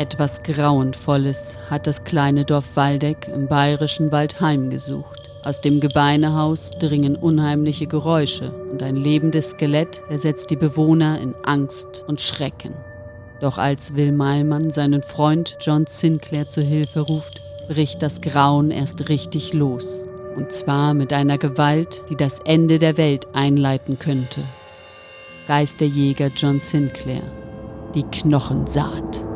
Etwas Grauenvolles hat das kleine Dorf Waldeck im bayerischen Wald heimgesucht. Aus dem Gebeinehaus dringen unheimliche Geräusche und ein lebendes Skelett versetzt die Bewohner in Angst und Schrecken. Doch als Will Meilmann seinen Freund John Sinclair zu Hilfe ruft, bricht das Grauen erst richtig los. Und zwar mit einer Gewalt, die das Ende der Welt einleiten könnte. Geisterjäger John Sinclair. Die Knochensaat.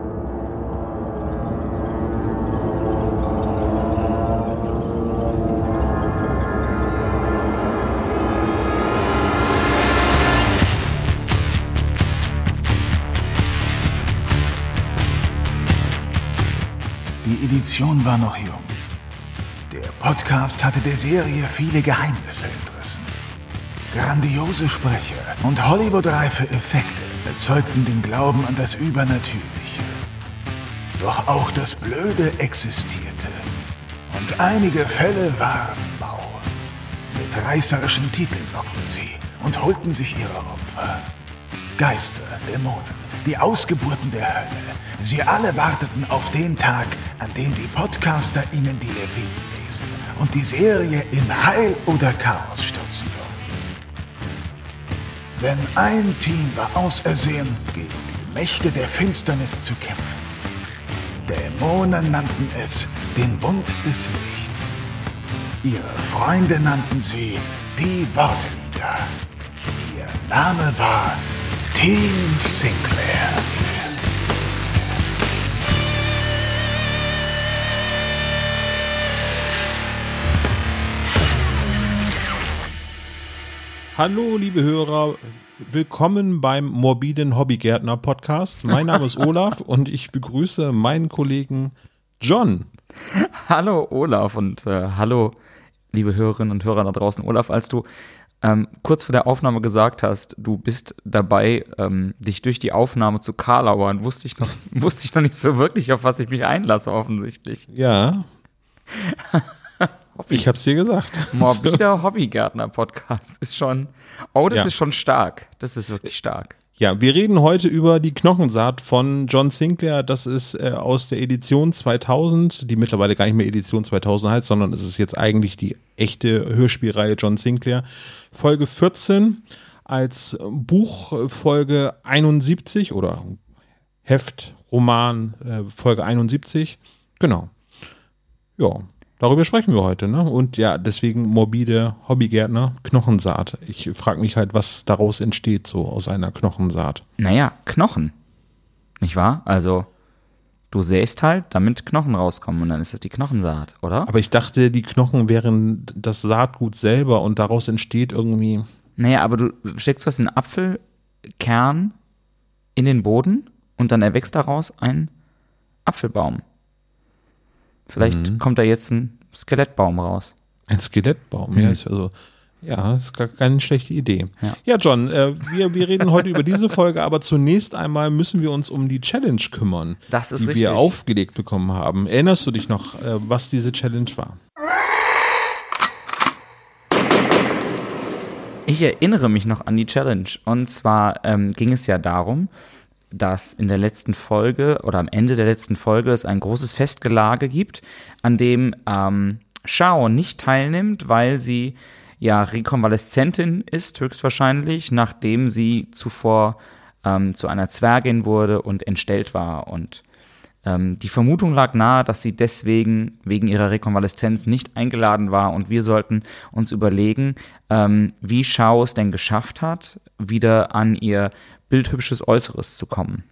Die Edition war noch jung. Der Podcast hatte der Serie viele Geheimnisse entrissen. Grandiose Sprecher und Hollywood-reife Effekte erzeugten den Glauben an das Übernatürliche. Doch auch das Blöde existierte. Und einige Fälle waren mau. Mit reißerischen Titeln lockten sie und holten sich ihre Opfer. Geister, Dämonen, die Ausgeburten der Hölle. Sie alle warteten auf den Tag, an dem die Podcaster ihnen die Leviten lesen und die Serie in Heil oder Chaos stürzen würden. Denn ein Team war ausersehen, gegen die Mächte der Finsternis zu kämpfen. Dämonen nannten es den Bund des Lichts. Ihre Freunde nannten sie die Wortliga. Ihr Name war Team Sinclair. Hallo, liebe Hörer. Willkommen beim Morbiden Hobbygärtner Podcast. Mein Name ist Olaf und ich begrüße meinen Kollegen John. Hallo Olaf und äh, hallo liebe Hörerinnen und Hörer da draußen. Olaf, als du ähm, kurz vor der Aufnahme gesagt hast, du bist dabei, ähm, dich durch die Aufnahme zu karlauern, wusste ich, noch, wusste ich noch nicht so wirklich, auf was ich mich einlasse, offensichtlich. Ja. Ich hab's dir gesagt. Morbider Hobbygärtner-Podcast ist schon. Oh, das Ja. ist schon stark. Das ist wirklich stark. Ja, wir reden heute über die Knochensaat von John Sinclair. Das ist äh, aus der Edition 2000, die mittlerweile gar nicht mehr Edition 2000 heißt, sondern es ist jetzt eigentlich die echte Hörspielreihe John Sinclair. Folge 14 als Buch Folge 71 oder Heft, Roman äh, Folge 71. Genau. Ja, darüber sprechen wir heute. Ne? Und ja, deswegen morbide Hobbygärtner, Knochensaat. Ich frage mich halt, was daraus entsteht, so aus einer Knochensaat. Naja, Knochen. Nicht wahr? Also, du säst halt, damit Knochen rauskommen und dann ist das die Knochensaat, oder? Aber ich dachte, die Knochen wären das Saatgut selber und daraus entsteht irgendwie. Naja, aber du steckst was in den Apfelkern in den Boden und dann erwächst daraus ein Apfelbaum. Vielleicht kommt da jetzt ein Skelettbaum raus. Ein Skelettbaum, ja, ist also. Ja, ist gar keine schlechte Idee. Ja. Ja, John, äh, wir, wir reden heute über diese Folge, aber zunächst einmal müssen wir uns um die Challenge kümmern, Das ist die richtig. wir aufgelegt bekommen haben. Erinnerst du dich noch, äh, was diese Challenge war? Ich erinnere mich noch an die Challenge. Und zwar ähm, ging es ja darum, dass in der letzten Folge oder am Ende der letzten Folge es ein großes Festgelage gibt, an dem ähm, Shao nicht teilnimmt, weil sie ja Rekonvaleszentin ist, höchstwahrscheinlich, nachdem sie zuvor ähm, zu einer Zwergin wurde und entstellt war. Und ähm, die Vermutung lag nahe, dass sie deswegen wegen ihrer Rekonvaleszenz nicht eingeladen war und wir sollten uns überlegen, ähm, wie Shao es denn geschafft hat, wieder an ihr bildhübsches Äußeres zu kommen.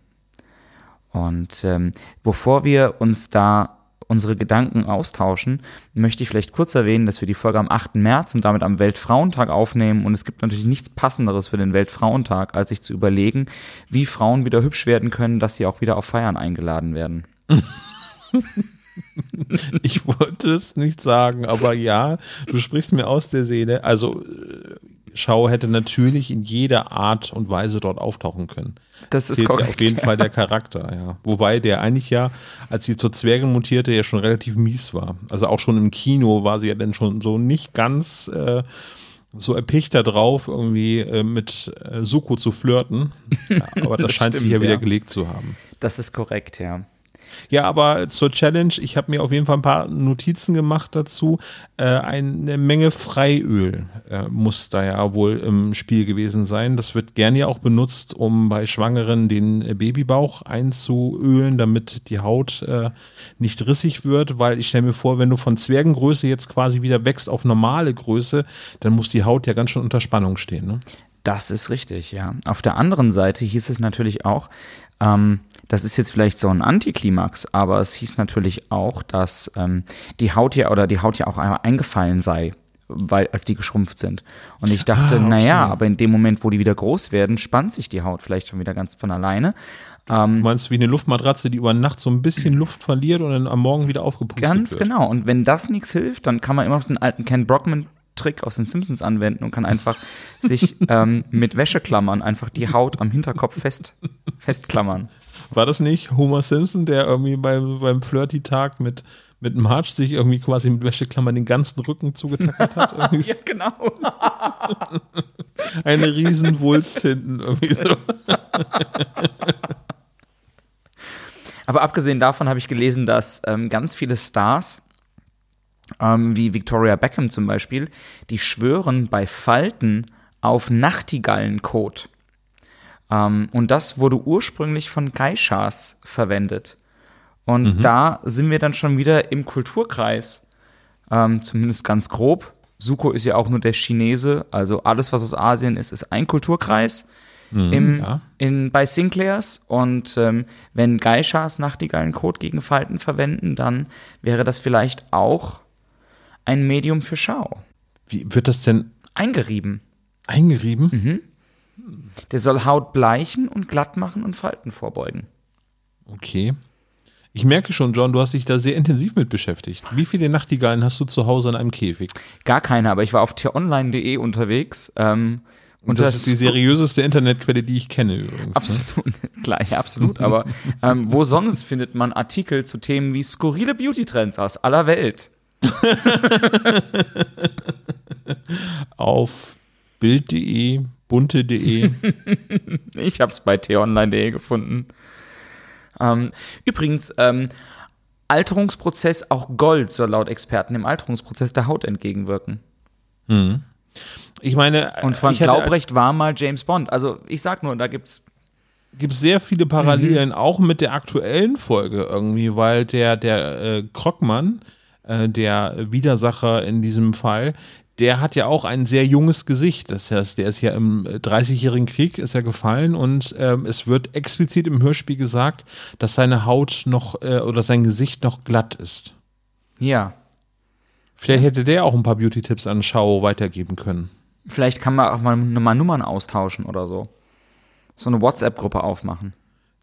Und ähm, bevor wir uns da unsere Gedanken austauschen, möchte ich vielleicht kurz erwähnen, dass wir die Folge am 8. März und damit am Weltfrauentag aufnehmen. Und es gibt natürlich nichts Passenderes für den Weltfrauentag, als sich zu überlegen, wie Frauen wieder hübsch werden können, dass sie auch wieder auf Feiern eingeladen werden. Ich wollte es nicht sagen, aber ja, du sprichst mir aus der Seele. Also, äh, Schau hätte natürlich in jeder Art und Weise dort auftauchen können. Das ist Zählt ja korrekt, auf jeden ja. Fall der Charakter, ja. Wobei der eigentlich ja, als sie zur Zwergin mutierte, ja schon relativ mies war. Also auch schon im Kino war sie ja dann schon so nicht ganz äh, so erpicht da drauf, irgendwie äh, mit äh, Suko zu flirten. Ja, aber das, Das scheint sich stimmt, ja wieder gelegt zu haben. Das ist korrekt, ja. Ja, aber zur Challenge, ich habe mir auf jeden Fall ein paar Notizen gemacht dazu. Äh, eine Menge Freiöl äh, muss da ja wohl im Spiel gewesen sein. Das wird gerne ja auch benutzt, um bei Schwangeren den Babybauch einzuölen, damit die Haut äh, nicht rissig wird, weil ich stelle mir vor, wenn du von Zwergengröße jetzt quasi wieder wächst auf normale Größe, dann muss die Haut ja ganz schön unter Spannung stehen. Ne? Das ist richtig, ja. Auf der anderen Seite hieß es natürlich auch, ähm, das ist jetzt vielleicht so ein Antiklimax, aber es hieß natürlich auch, dass ähm, die Haut ja oder die Haut ja auch einmal eingefallen sei, weil als die geschrumpft sind. Und ich dachte, Ah, okay. naja, aber in dem Moment, wo die wieder groß werden, spannt sich die Haut vielleicht schon wieder ganz von alleine. Du meinst wie eine Luftmatratze, die über Nacht so ein bisschen Luft verliert und dann am Morgen wieder aufgepustet Ganz wird. genau. Und wenn das nichts hilft, dann kann man immer noch den alten Ken Brockman Trick aus den Simpsons anwenden und kann einfach sich ähm, mit Wäscheklammern einfach die Haut am Hinterkopf fest, festklammern. War das nicht Homer Simpson, der irgendwie beim, beim Flirty-Tag mit, mit Marge sich irgendwie quasi mit Wäscheklammern den ganzen Rücken zugetackert hat? Ja, genau. eine riesen Wulst hinten. Irgendwie so. Aber abgesehen davon habe ich gelesen, dass ähm, ganz viele Stars, ähm, wie Victoria Beckham zum Beispiel, die schwören bei Falten auf Nachtigallenkot. Ähm, und das wurde ursprünglich von Geishas verwendet. Und da sind wir dann schon wieder im Kulturkreis, ähm, zumindest ganz grob. Suko ist ja auch nur der Chinese, also alles, was aus Asien ist, ist ein Kulturkreis im, ja. in, bei Sinclairs. Und ähm, wenn Geishas Nachtigallencode gegen Falten verwenden, dann wäre das vielleicht auch ein Medium für Schau. Wie wird das denn Eingerieben. eingerieben? Der soll Haut bleichen und glatt machen und Falten vorbeugen. Okay. Ich merke schon, John, du hast dich da sehr intensiv mit beschäftigt. Wie viele Nachtigallen hast du zu Hause in einem Käfig? Gar keine, aber ich war auf tieronline.de unterwegs. Ähm, Und das ist die seriöseste Internetquelle, die ich kenne übrigens. Ne? Absolut, klar, ja, absolut. Aber ähm, wo sonst findet man Artikel zu Themen wie skurrile Beauty-Trends aus aller Welt? Auf bild.de, bunte.de. Ich habe es bei t-online.de gefunden. Ähm, übrigens, ähm, Alterungsprozess, auch Gold soll laut Experten dem Alterungsprozess der Haut entgegenwirken. Ich meine, Und Frank ich hatte als- Laubrecht war mal James Bond. Also ich sag nur, da gibt's gibt es sehr viele Parallelen, auch mit der aktuellen Folge irgendwie, weil der, der äh, Krockmann, äh, der Widersacher in diesem Fall, der hat ja auch ein sehr junges Gesicht. Das heißt, der ist ja im äh, 30-jährigen Krieg ist er gefallen und ähm, es wird explizit im Hörspiel gesagt, dass seine Haut noch äh, oder sein Gesicht noch glatt ist. ja. Vielleicht hätte der auch ein paar Beauty-Tipps an Schau weitergeben können. Vielleicht kann man auch mal, mal Nummern austauschen oder so. So eine WhatsApp-Gruppe aufmachen.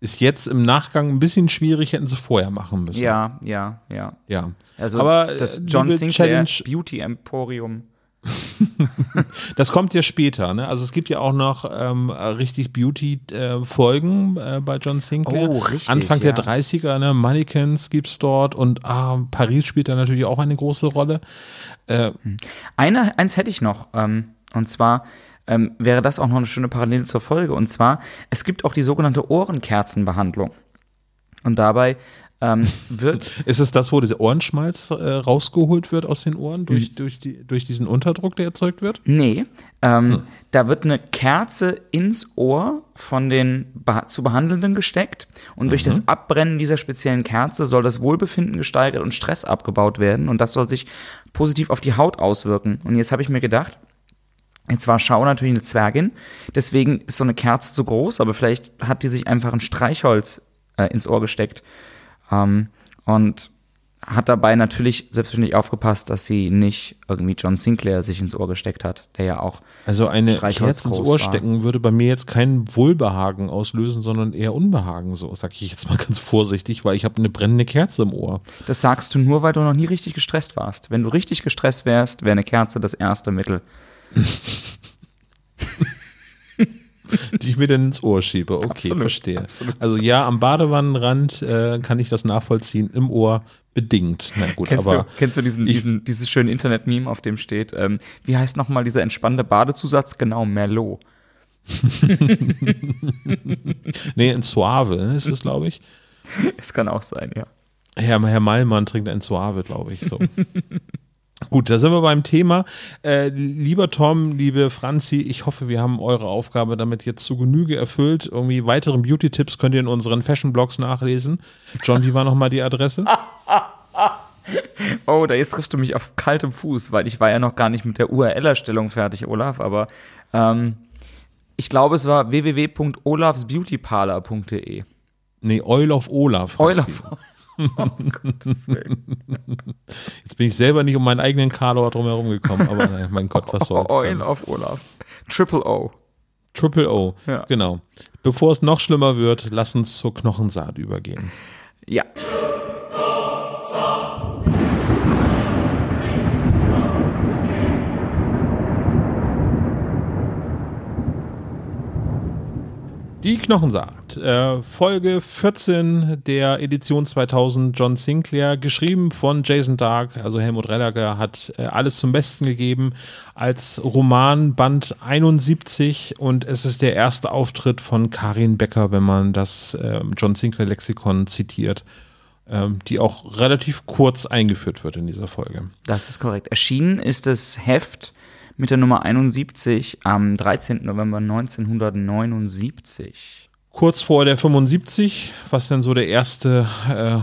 Ist jetzt im Nachgang ein bisschen schwierig, hätten sie vorher machen müssen. Ja, ja, ja. Ja. Also Aber, das äh, John Sinclair Challenge- Beauty Emporium. Das kommt ja später, ne? Also es gibt ja auch noch ähm, richtig Beauty-Folgen äh, bei John Sinclair. Oh, richtig, Anfang der ja. 30er, ne? Mannequins gibt's dort und ah, Paris spielt da natürlich auch eine große Rolle. Eine, eins hätte ich noch. Ähm, und zwar ähm, wäre das auch noch eine schöne Parallele zur Folge. Und zwar, es gibt auch die sogenannte Ohrenkerzenbehandlung. Und dabei ähm, wird Ist es das, wo dieser Ohrenschmalz äh, rausgeholt wird aus den Ohren Hm. durch, durch, die, durch diesen Unterdruck, der erzeugt wird? Nee, ähm, da wird eine Kerze ins Ohr von den zu Behandelnden gesteckt und durch das Abbrennen dieser speziellen Kerze soll das Wohlbefinden gesteigert und Stress abgebaut werden und das soll sich positiv auf die Haut auswirken. Und jetzt habe ich mir gedacht, Jetzt war Schau natürlich eine Zwergin, deswegen ist so eine Kerze zu groß, aber vielleicht hat die sich einfach ein Streichholz äh, ins Ohr gesteckt ähm, und hat dabei natürlich selbstverständlich aufgepasst, dass sie nicht irgendwie John Sinclair sich ins Ohr gesteckt hat, der ja auch Also eine Kerze ins Ohr stecken würde bei mir jetzt kein Wohlbehagen auslösen, sondern eher Unbehagen, so sag ich jetzt mal ganz vorsichtig, weil ich habe eine brennende Kerze im Ohr. Das sagst du nur, weil du noch nie richtig gestresst warst. Wenn du richtig gestresst wärst, wäre eine Kerze das erste Mittel. die ich mir dann ins Ohr schiebe. Okay, Absolut, verstehe. absolut. Also ja, am Badewannenrand äh, kann ich das nachvollziehen, im Ohr bedingt. Na gut, Kennst, aber du, kennst du diesen, ich- diesen, dieses schöne Internet-Meme, auf dem steht, ähm, wie heißt nochmal dieser entspannende Badezusatz? Genau, Merlot. nee, in Suave ist es, glaube ich. Es kann auch sein, ja. Herr, Herr Malmann trinkt ein Suave, glaube ich. So. Gut, da sind wir beim Thema. Äh, lieber Tom, liebe Franzi, ich hoffe, wir haben eure Aufgabe damit jetzt zu Genüge erfüllt. Irgendwie weitere Beauty-Tipps könnt ihr in unseren Fashion-Blogs nachlesen. John, wie war nochmal die Adresse? Oh, da jetzt triffst du mich auf kaltem Fuß, weil ich war ja noch gar nicht mit der URL-Erstellung fertig, Olaf, aber ähm, ich glaube, es war www.olafsbeautyparlor.de. Nee, Oil of Olaf. Oh, Gottes Willen. Jetzt bin ich selber nicht um meinen eigenen Karlauer drumherum gekommen, aber mein Gott, was soll's. Oil of Olaf. Triple O. Triple O, Ja. genau. Bevor es noch schlimmer wird, lass uns zur Knochensaat übergehen. Ja. Die Knochensaat, äh, Folge 14 der Edition 2000 John Sinclair, geschrieben von Jason Dark, also Helmut Rellager, hat äh, alles zum Besten gegeben als Roman Band 71 und es ist der erste Auftritt von Karin Becker, wenn man das äh, John Sinclair Lexikon zitiert, ähm, die auch relativ kurz eingeführt wird in dieser Folge. Das ist korrekt. Erschienen ist das Heft mit der Nummer 71 am 13. November 1979. Kurz vor der 75, was dann so der erste äh,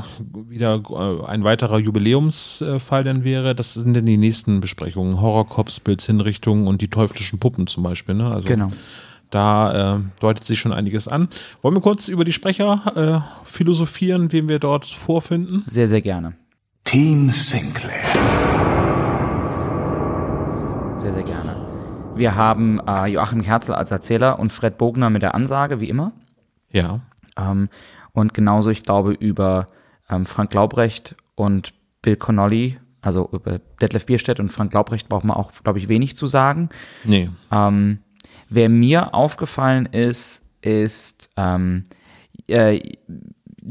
wieder äh, ein weiterer Jubiläumsfall dann wäre, das sind dann die nächsten Besprechungen. Horrorcops, Bildshinrichtungen und die teuflischen Puppen zum Beispiel. Ne? Also Genau. da äh, deutet sich schon einiges an. Wollen wir kurz über die Sprecher äh, philosophieren, wen wir dort vorfinden? Sehr, sehr gerne. Team Sinclair. Wir haben äh, Joachim Kerzel als Erzähler und Fred Bogner mit der Ansage, wie immer. Ja. Ähm, und genauso, ich glaube, über ähm, Frank Laubrecht und Bill Connolly, also über Detlef Bierstedt und Frank Laubrecht braucht man auch, glaube ich, wenig zu sagen. Nee. Ähm, wer mir aufgefallen ist, ist ähm, äh,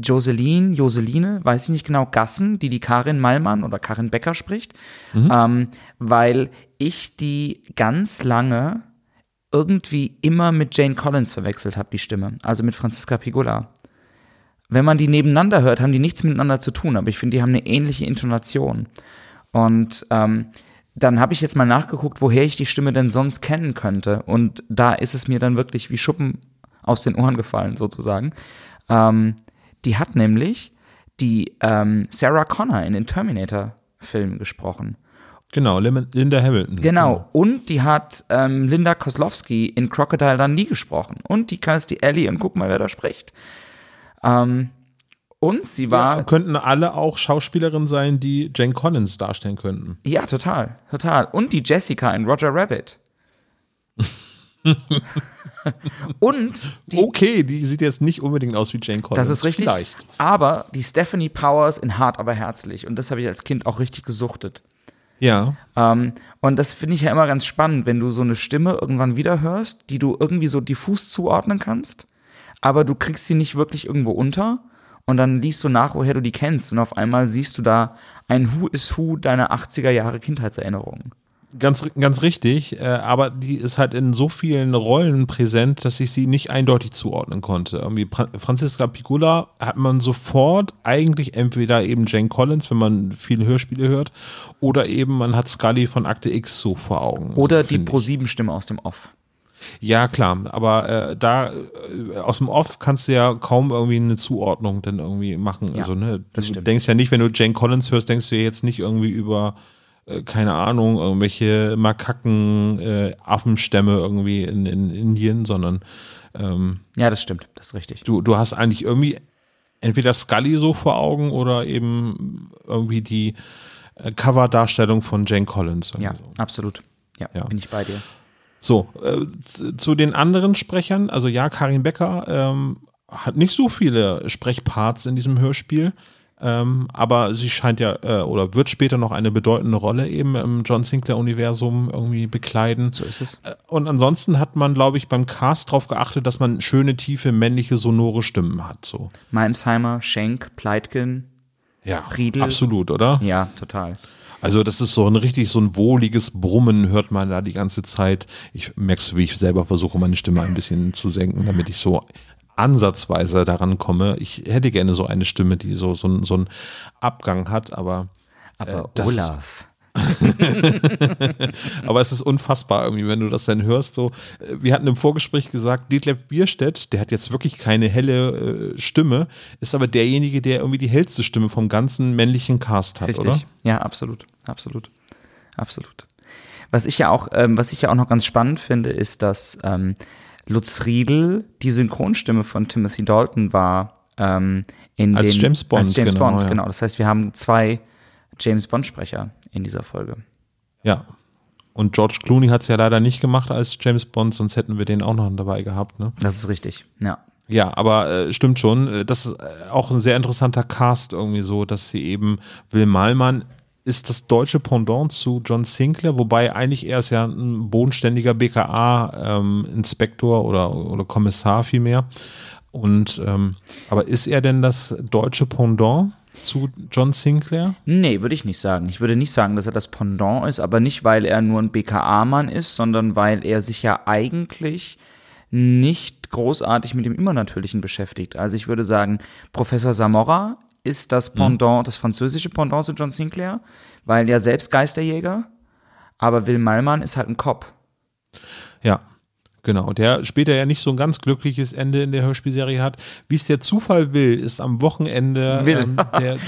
Joseline, Joseline, weiß ich nicht genau, Gassen, die die Karin Mallmann oder Karin Becker spricht, ähm, weil ich die ganz lange irgendwie immer mit Jane Collins verwechselt habe, die Stimme, also mit Franziska Pigula. Wenn man die nebeneinander hört, haben die nichts miteinander zu tun, aber ich finde, die haben eine ähnliche Intonation. Und ähm, dann habe ich jetzt mal nachgeguckt, woher ich die Stimme denn sonst kennen könnte. Und da ist es mir dann wirklich wie Schuppen aus den Ohren gefallen, sozusagen. Ähm, die hat nämlich die ähm, Sarah Connor in den Terminator-Filmen gesprochen. Genau, Linda Hamilton. Genau. Und die hat ähm, Linda Kozlowski in Crocodile Dundee gesprochen. Und die Kirstie Ellie und guck mal, wer da spricht. Ähm, und sie war. Ja, könnten alle auch Schauspielerinnen sein, die Jane Collins darstellen könnten. Ja, total, total. Und die Jessica in Roger Rabbit. und die, okay, die sieht jetzt nicht unbedingt aus wie Jane Collins. das ist richtig. Vielleicht. Aber die Stephanie Powers in Hart aber herzlich. Und das habe ich als Kind auch richtig gesuchtet. Ja. Ähm, und das finde ich ja immer ganz spannend, wenn du so eine Stimme irgendwann wieder hörst, die du irgendwie so diffus zuordnen kannst, aber du kriegst sie nicht wirklich irgendwo unter. Und dann liest du nach, woher du die kennst. Und auf einmal siehst du da ein Who is Who deiner 80er Jahre Kindheitserinnerungen. Ganz, ganz richtig, äh, aber die ist halt in so vielen Rollen präsent, dass ich sie nicht eindeutig zuordnen konnte. Irgendwie Franziska Piccola hat man sofort eigentlich entweder eben Jane Collins, wenn man viele Hörspiele hört, oder eben man hat Scully von Akte X so vor Augen. Oder so, die finde ich. Pro-7-Stimme aus dem Off. Ja, klar, aber äh, da äh, aus dem Off kannst du ja kaum irgendwie eine Zuordnung dann irgendwie machen. Ja, also, ne, das du stimmt. denkst ja nicht, wenn du Jane Collins hörst, denkst du ja jetzt nicht irgendwie über, keine Ahnung, irgendwelche Makaken, äh, Affenstämme irgendwie in, in Indien, sondern ähm, Ja, das stimmt. Das ist richtig. du, du hast eigentlich irgendwie entweder Scully so vor Augen oder eben irgendwie die äh, Coverdarstellung von Jane Collins. Ja, so. absolut. Ja, Ja. bin ich bei dir. So, äh, zu, zu den anderen Sprechern, also ja, Karin Becker ähm, hat nicht so viele Sprechparts in diesem Hörspiel, ähm, aber sie scheint ja äh, oder wird später noch eine bedeutende Rolle eben im John Sinclair-Universum irgendwie bekleiden. So ist es. Äh, Und ansonsten hat man, glaube ich, beim Cast darauf geachtet, dass man schöne, tiefe, männliche, sonore Stimmen hat. So. Malmsheimer, Schenk, Pleitgen. Ja, Riedel. absolut, oder? Ja, total. Also das ist so ein richtig so ein wohliges Brummen hört man da die ganze Zeit. Ich merkst du, wie ich selber versuche, meine Stimme ein bisschen zu senken, damit ich so ansatzweise daran komme. Ich hätte gerne so eine Stimme, die so, so, so einen Abgang hat, aber. Aber Äh, Olaf. Aber es ist unfassbar irgendwie, wenn du das dann hörst. So, äh, wir hatten im Vorgespräch gesagt, Detlef Bierstedt, der hat jetzt wirklich keine helle äh, Stimme, ist aber derjenige, der irgendwie die hellste Stimme vom ganzen männlichen Cast hat, Richtig. oder? Ja, absolut. Absolut. Absolut. Was ich ja auch, ähm, was ich ja auch noch ganz spannend finde, ist, dass ähm, Lutz Riedel die Synchronstimme von Timothy Dalton war ähm, in Als den, James Bond, als James genau, Bond, ja. genau. Das heißt, wir haben zwei James Bond Sprecher in dieser Folge. Ja. Und George Clooney hat es ja leider nicht gemacht als James Bond, sonst hätten wir den auch noch dabei gehabt. Ne? Das ist richtig. Ja. Ja, aber äh, stimmt schon. Äh, Das ist äh, auch ein sehr interessanter Cast irgendwie so, dass sie eben Will Malmann ist das deutsche Pendant zu John Sinclair, wobei eigentlich er ist ja ein bodenständiger BKA-Inspektor oder, oder Kommissar vielmehr. Und ähm, aber ist er denn das deutsche Pendant zu John Sinclair? Nee, würde ich nicht sagen. Ich würde nicht sagen, dass er das Pendant ist, aber nicht, weil er nur ein BKA-Mann ist, sondern weil er sich ja eigentlich nicht großartig mit dem Übernatürlichen beschäftigt. Also ich würde sagen, Professor Samora ist das Pendant, das französische Pendant zu John Sinclair, weil er selbst Geisterjäger, aber Will Malmann ist halt ein Cop. Ja, genau. Der später ja nicht so ein ganz glückliches Ende in der Hörspielserie hat. Wie es der Zufall will, ist am Wochenende ähm, der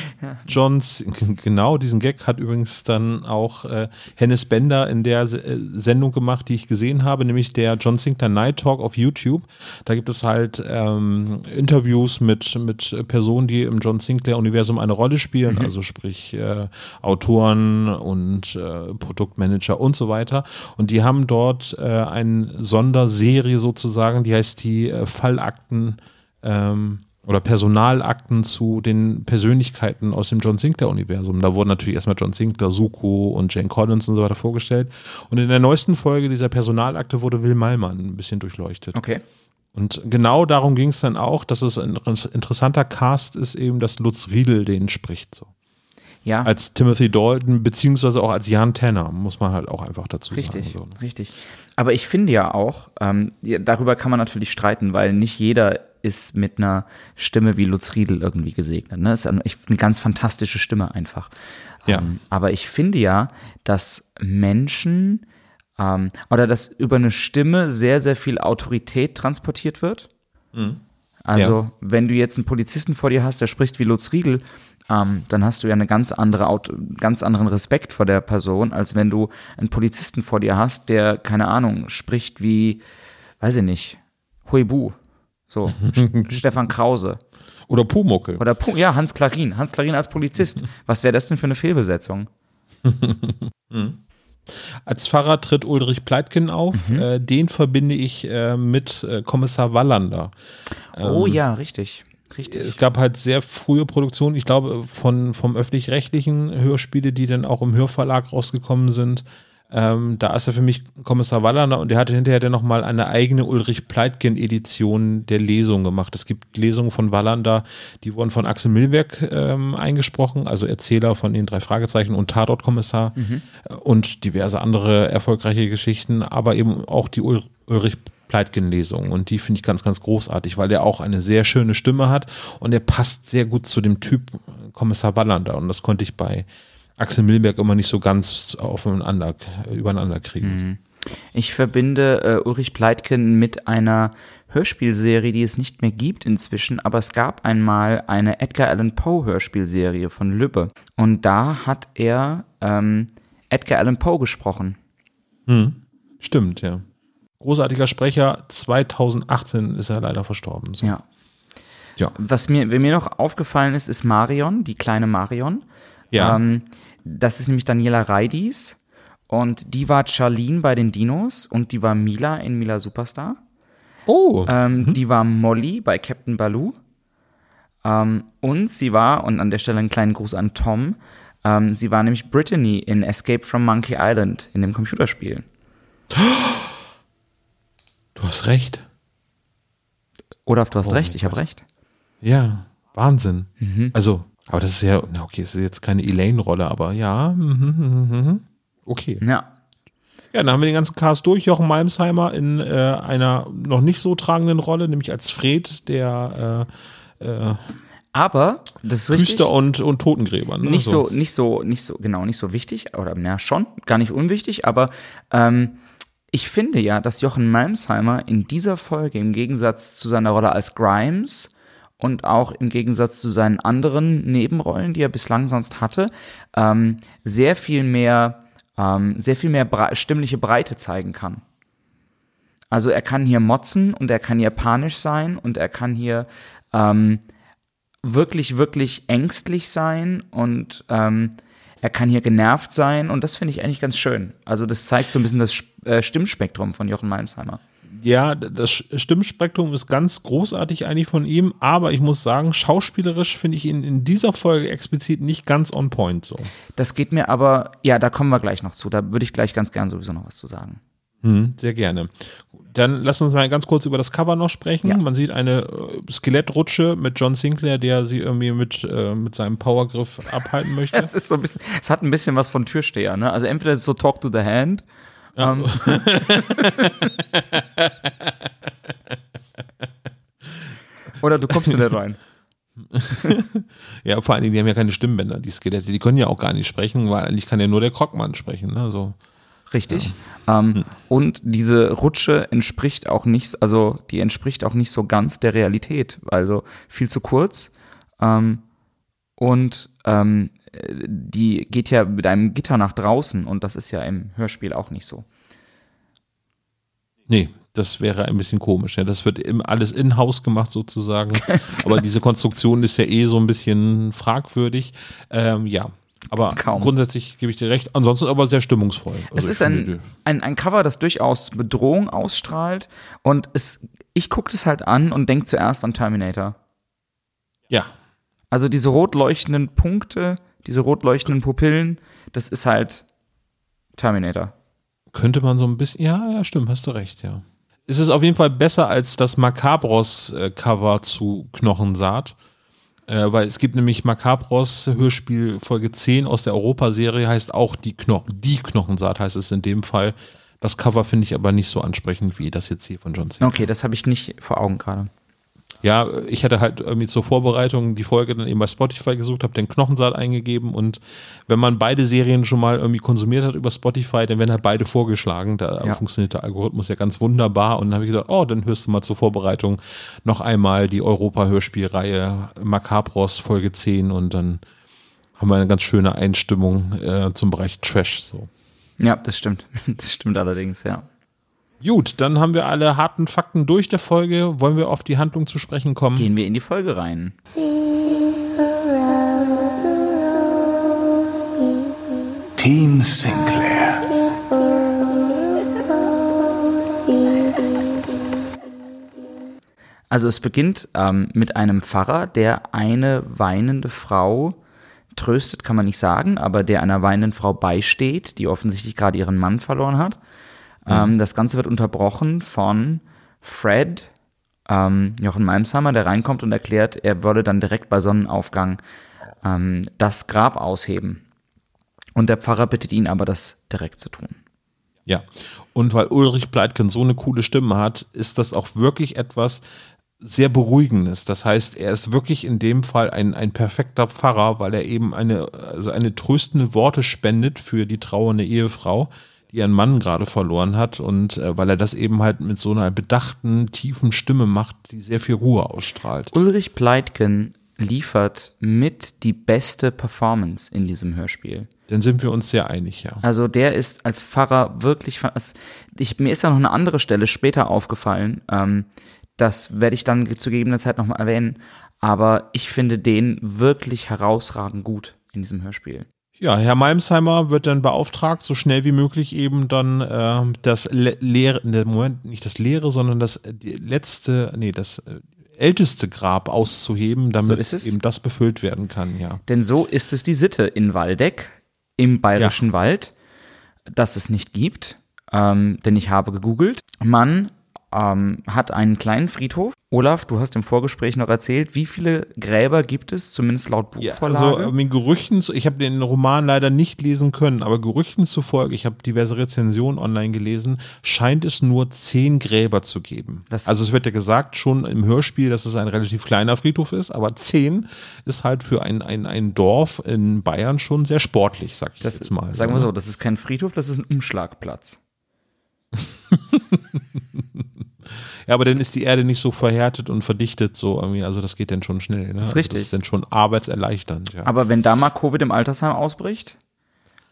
Johns, genau diesen Gag hat übrigens dann auch äh, Hennes Bender in der Se- äh, Sendung gemacht, die ich gesehen habe, nämlich der John Sinclair Night Talk auf YouTube. Da gibt es halt ähm, Interviews mit, mit Personen, die im John Sinclair-Universum eine Rolle spielen, also sprich äh, Autoren und äh, Produktmanager und so weiter. Und die haben dort äh, eine Sonderserie sozusagen, die heißt die äh, Fallakten ähm, oder Personalakten zu den Persönlichkeiten aus dem John Sinclair-Universum. Da wurden natürlich erstmal John Sinclair, Suko und Jane Collins und so weiter vorgestellt. Und in der neuesten Folge dieser Personalakte wurde Will Malmann ein bisschen durchleuchtet. Okay. Und genau darum ging es dann auch, dass es ein interessanter Cast ist, eben, dass Lutz Riedel den spricht. So. Ja, Als Timothy Dalton, beziehungsweise auch als Jan Tanner, muss man halt auch einfach dazu Richtig, sagen. So. richtig. Aber ich finde ja auch, ähm, darüber kann man natürlich streiten, weil nicht jeder ist mit einer Stimme wie Lutz Riedel irgendwie gesegnet. Ne? Ist eine, ganz fantastische Stimme einfach. Ja. Ähm, aber ich finde ja, dass Menschen ähm, oder dass über eine Stimme sehr, sehr viel Autorität transportiert wird. Also, Ja. wenn du jetzt einen Polizisten vor dir hast, der spricht wie Lutz Riedel, ähm, dann hast du ja eine ganz andere, Auto, ganz anderen Respekt vor der Person, als wenn du einen Polizisten vor dir hast, der, keine Ahnung, spricht wie, weiß ich nicht, Huibu. So, St- Stefan Krause. Oder Pumuckel. Oder, Pu- ja, Hans Klarin. Hans Klarin als Polizist. Was wäre das denn für eine Fehlbesetzung? Als Pfarrer tritt Ulrich Pleitgen auf. Mhm. Äh, den verbinde ich äh, mit äh, Kommissar Wallander. oh ja, richtig. Richtig. Es gab halt sehr frühe Produktionen, ich glaube, von, vom öffentlich-rechtlichen Hörspiele, die dann auch im Hörverlag rausgekommen sind. Ähm, da ist er für mich Kommissar Wallander und der hatte hinterher dann nochmal eine eigene Ulrich Pleitgen-Edition der Lesung gemacht. Es gibt Lesungen von Wallander, die wurden von Axel Milberg ähm, eingesprochen, also Erzähler von den drei Fragezeichen und Tatortkommissar äh, und diverse andere erfolgreiche Geschichten, aber eben auch die Ul Ulrich Pleitgen-Lesung. Und die finde ich ganz, ganz großartig, weil der auch eine sehr schöne Stimme hat und der passt sehr gut zu dem Typ Kommissar Wallander. Und das konnte ich bei Axel Milberg immer nicht so ganz aufeinander, übereinander kriegen. Ich verbinde äh, Ulrich Pleitgen mit einer Hörspielserie, die es nicht mehr gibt inzwischen, aber es gab einmal eine Edgar Allan Poe Hörspielserie von Lübbe. Und da hat er ähm, Edgar Allan Poe gesprochen. Stimmt, ja. Großartiger Sprecher, 2018 ist er leider verstorben. So. Ja. Ja. Was mir, mir noch aufgefallen ist, ist Marion, die kleine Marion. Ja. Ähm, das ist nämlich Daniela Reidis. Und die war Charlene bei den Dinos und die war Mila in Mila Superstar. Oh, Ähm, Die war Molly bei Captain Baloo. Ähm, und sie war, und an der Stelle einen kleinen Gruß an Tom, ähm, sie war nämlich Brittany in Escape from Monkey Island, in dem Computerspiel. du hast recht. Oder du hast Oh recht, ich habe recht. Ja, Wahnsinn. Mhm. Also, aber das ist ja, na okay, es ist jetzt keine Elaine-Rolle, aber ja, mhm, mhm, mhm. okay. Ja. Ja, dann haben wir den ganzen Cast durch. Jochen Malmsheimer in äh, einer noch nicht so tragenden Rolle, nämlich als Fred, der äh, äh, Aber, das ist richtig. Küster und, und Totengräber. Ne? nicht so, nicht so, nicht so, genau, nicht so wichtig, oder na schon, gar nicht unwichtig, aber ähm, ich finde ja, dass Jochen Malmsheimer in dieser Folge im Gegensatz zu seiner Rolle als Grimes und auch im Gegensatz zu seinen anderen Nebenrollen, die er bislang sonst hatte, ähm, sehr viel mehr, ähm, sehr viel mehr brei stimmliche Breite zeigen kann. Also er kann hier motzen und er kann hier panisch sein und er kann hier ähm, wirklich, wirklich ängstlich sein und ähm, er kann hier genervt sein und das finde ich eigentlich ganz schön. Also das zeigt so ein bisschen das äh, Stimmspektrum von Jochen Malmsheimer. Ja, das Stimmspektrum ist ganz großartig eigentlich von ihm, aber ich muss sagen, schauspielerisch finde ich ihn in dieser Folge explizit nicht ganz on point so. Das geht mir aber, ja, da kommen wir gleich noch zu. Da würde ich gleich ganz gern sowieso noch was zu sagen. Hm, sehr gerne. Dann lass uns mal ganz kurz über das Cover noch sprechen. Ja. Man sieht eine äh, Skelettrutsche mit John Sinclair, der sie irgendwie mit, äh, mit seinem Powergriff abhalten möchte. Es ist so ein bisschen, es hat ein bisschen was von Türsteher, ne? Also entweder ist es so Talk to the Hand. Ähm, oder du kommst in der rein. Ja, vor allen Dingen, die haben ja keine Stimmbänder, die Skelette. Die können ja auch gar nicht sprechen, weil eigentlich kann ja nur der Krogmann sprechen. Ne? So. Richtig. Ähm, Und diese Rutsche entspricht auch nicht, also die entspricht auch nicht so ganz der Realität. Also viel zu kurz. Ähm, und ähm, äh, die geht ja mit einem Gitter nach draußen und das ist ja im Hörspiel auch nicht so. Nee, das wäre ein bisschen komisch. Ja. Das wird alles in-house gemacht sozusagen. Aber diese Konstruktion ist ja eh so ein bisschen fragwürdig. Ähm, ja, aber Kaum. grundsätzlich gebe ich dir recht. Ansonsten aber sehr stimmungsvoll. Es Also ist ich finde, ein, ein, ein Cover, das durchaus Bedrohung ausstrahlt und es, ich gucke das halt an und denke zuerst an Terminator. Ja, Also diese rot leuchtenden Punkte, diese rot leuchtenden Pupillen, das ist halt Terminator. könnte man so ein bisschen. Ja, ja, stimmt, hast du recht, ja. Es ist auf jeden Fall besser als das Macabros-Cover zu Knochensaat. Äh, weil es gibt nämlich Macabros Hörspiel Folge 10 aus der Europa-Serie, heißt auch die Knochen, die Knochensaat heißt es in dem Fall. Das Cover finde ich aber nicht so ansprechend wie das jetzt hier von John Cena. Okay, das habe ich nicht vor Augen gerade. Ja, ich hatte halt irgendwie zur Vorbereitung die Folge dann eben bei Spotify gesucht, habe den Knochensaat eingegeben und wenn man beide Serien schon mal irgendwie konsumiert hat über Spotify, dann werden halt beide vorgeschlagen. Da Ja. funktioniert der Algorithmus ja ganz wunderbar und dann habe ich gesagt, oh, dann hörst du mal zur Vorbereitung noch einmal die Europa-Hörspielreihe Macabros Folge 10 und dann haben wir eine ganz schöne Einstimmung äh, zum Bereich Trash so. Ja, das stimmt. Das stimmt allerdings, ja. Gut, dann haben wir alle harten Fakten durch der Folge. Wollen wir auf die Handlung zu sprechen kommen? Gehen wir in die Folge rein. Team Sinclair. Also es beginnt ähm, mit einem Pfarrer, der eine weinende Frau tröstet, kann man nicht sagen, aber der einer weinenden Frau beisteht, die offensichtlich gerade ihren Mann verloren hat. Ähm, das Ganze wird unterbrochen von Fred, ähm, Jochen Malmsheimer, der reinkommt und erklärt, er würde dann direkt bei Sonnenaufgang ähm, das Grab ausheben. Und der Pfarrer bittet ihn aber, das direkt zu tun. Ja, und weil Ulrich Pleitgen so eine coole Stimme hat, ist das auch wirklich etwas sehr Beruhigendes. Das heißt, er ist wirklich in dem Fall ein, ein perfekter Pfarrer, weil er eben eine, also eine tröstende Worte spendet für die trauernde Ehefrau, die ihren Mann gerade verloren hat und äh, weil er das eben halt mit so einer bedachten, tiefen Stimme macht, die sehr viel Ruhe ausstrahlt. Ulrich Pleitgen liefert mit die beste Performance in diesem Hörspiel. Dann sind wir uns sehr einig, ja. Also der ist als Pfarrer wirklich, ich, mir ist da noch eine andere Stelle später aufgefallen. Ähm, das werde ich dann zu gegebener Zeit nochmal erwähnen. Aber ich finde den wirklich herausragend gut in diesem Hörspiel. Ja, Herr Malmsheimer wird dann beauftragt, so schnell wie möglich eben dann äh, das le leere, ne, Moment, nicht das leere, sondern das äh, letzte, nee, das äh, älteste Grab auszuheben, damit es. eben das befüllt werden kann, ja. Denn so ist es die Sitte in Waldeck, im Bayerischen Wald, dass es nicht gibt. Ähm, denn ich habe gegoogelt. Man ähm, hat einen kleinen Friedhof Olaf, du hast im Vorgespräch noch erzählt, wie viele Gräber gibt es, zumindest laut Buchvorlage? Ja, also mit Gerüchten, ich habe den Roman leider nicht lesen können, aber Gerüchten zufolge, ich habe diverse Rezensionen online gelesen, scheint es nur zehn Gräber zu geben. Das also es wird ja gesagt schon im Hörspiel, dass es ein relativ kleiner Friedhof ist, aber zehn ist halt für ein, ein, ein Dorf in Bayern schon sehr sportlich, sag ich das, jetzt mal. Sagen wir so, das ist kein Friedhof, das ist ein Umschlagplatz. Ja, aber dann ist die Erde nicht so verhärtet und verdichtet so irgendwie. Also das geht dann schon schnell. Ne? Das ist also richtig. Das ist dann schon arbeitserleichternd. Ja. Aber wenn da mal Covid im Altersheim ausbricht,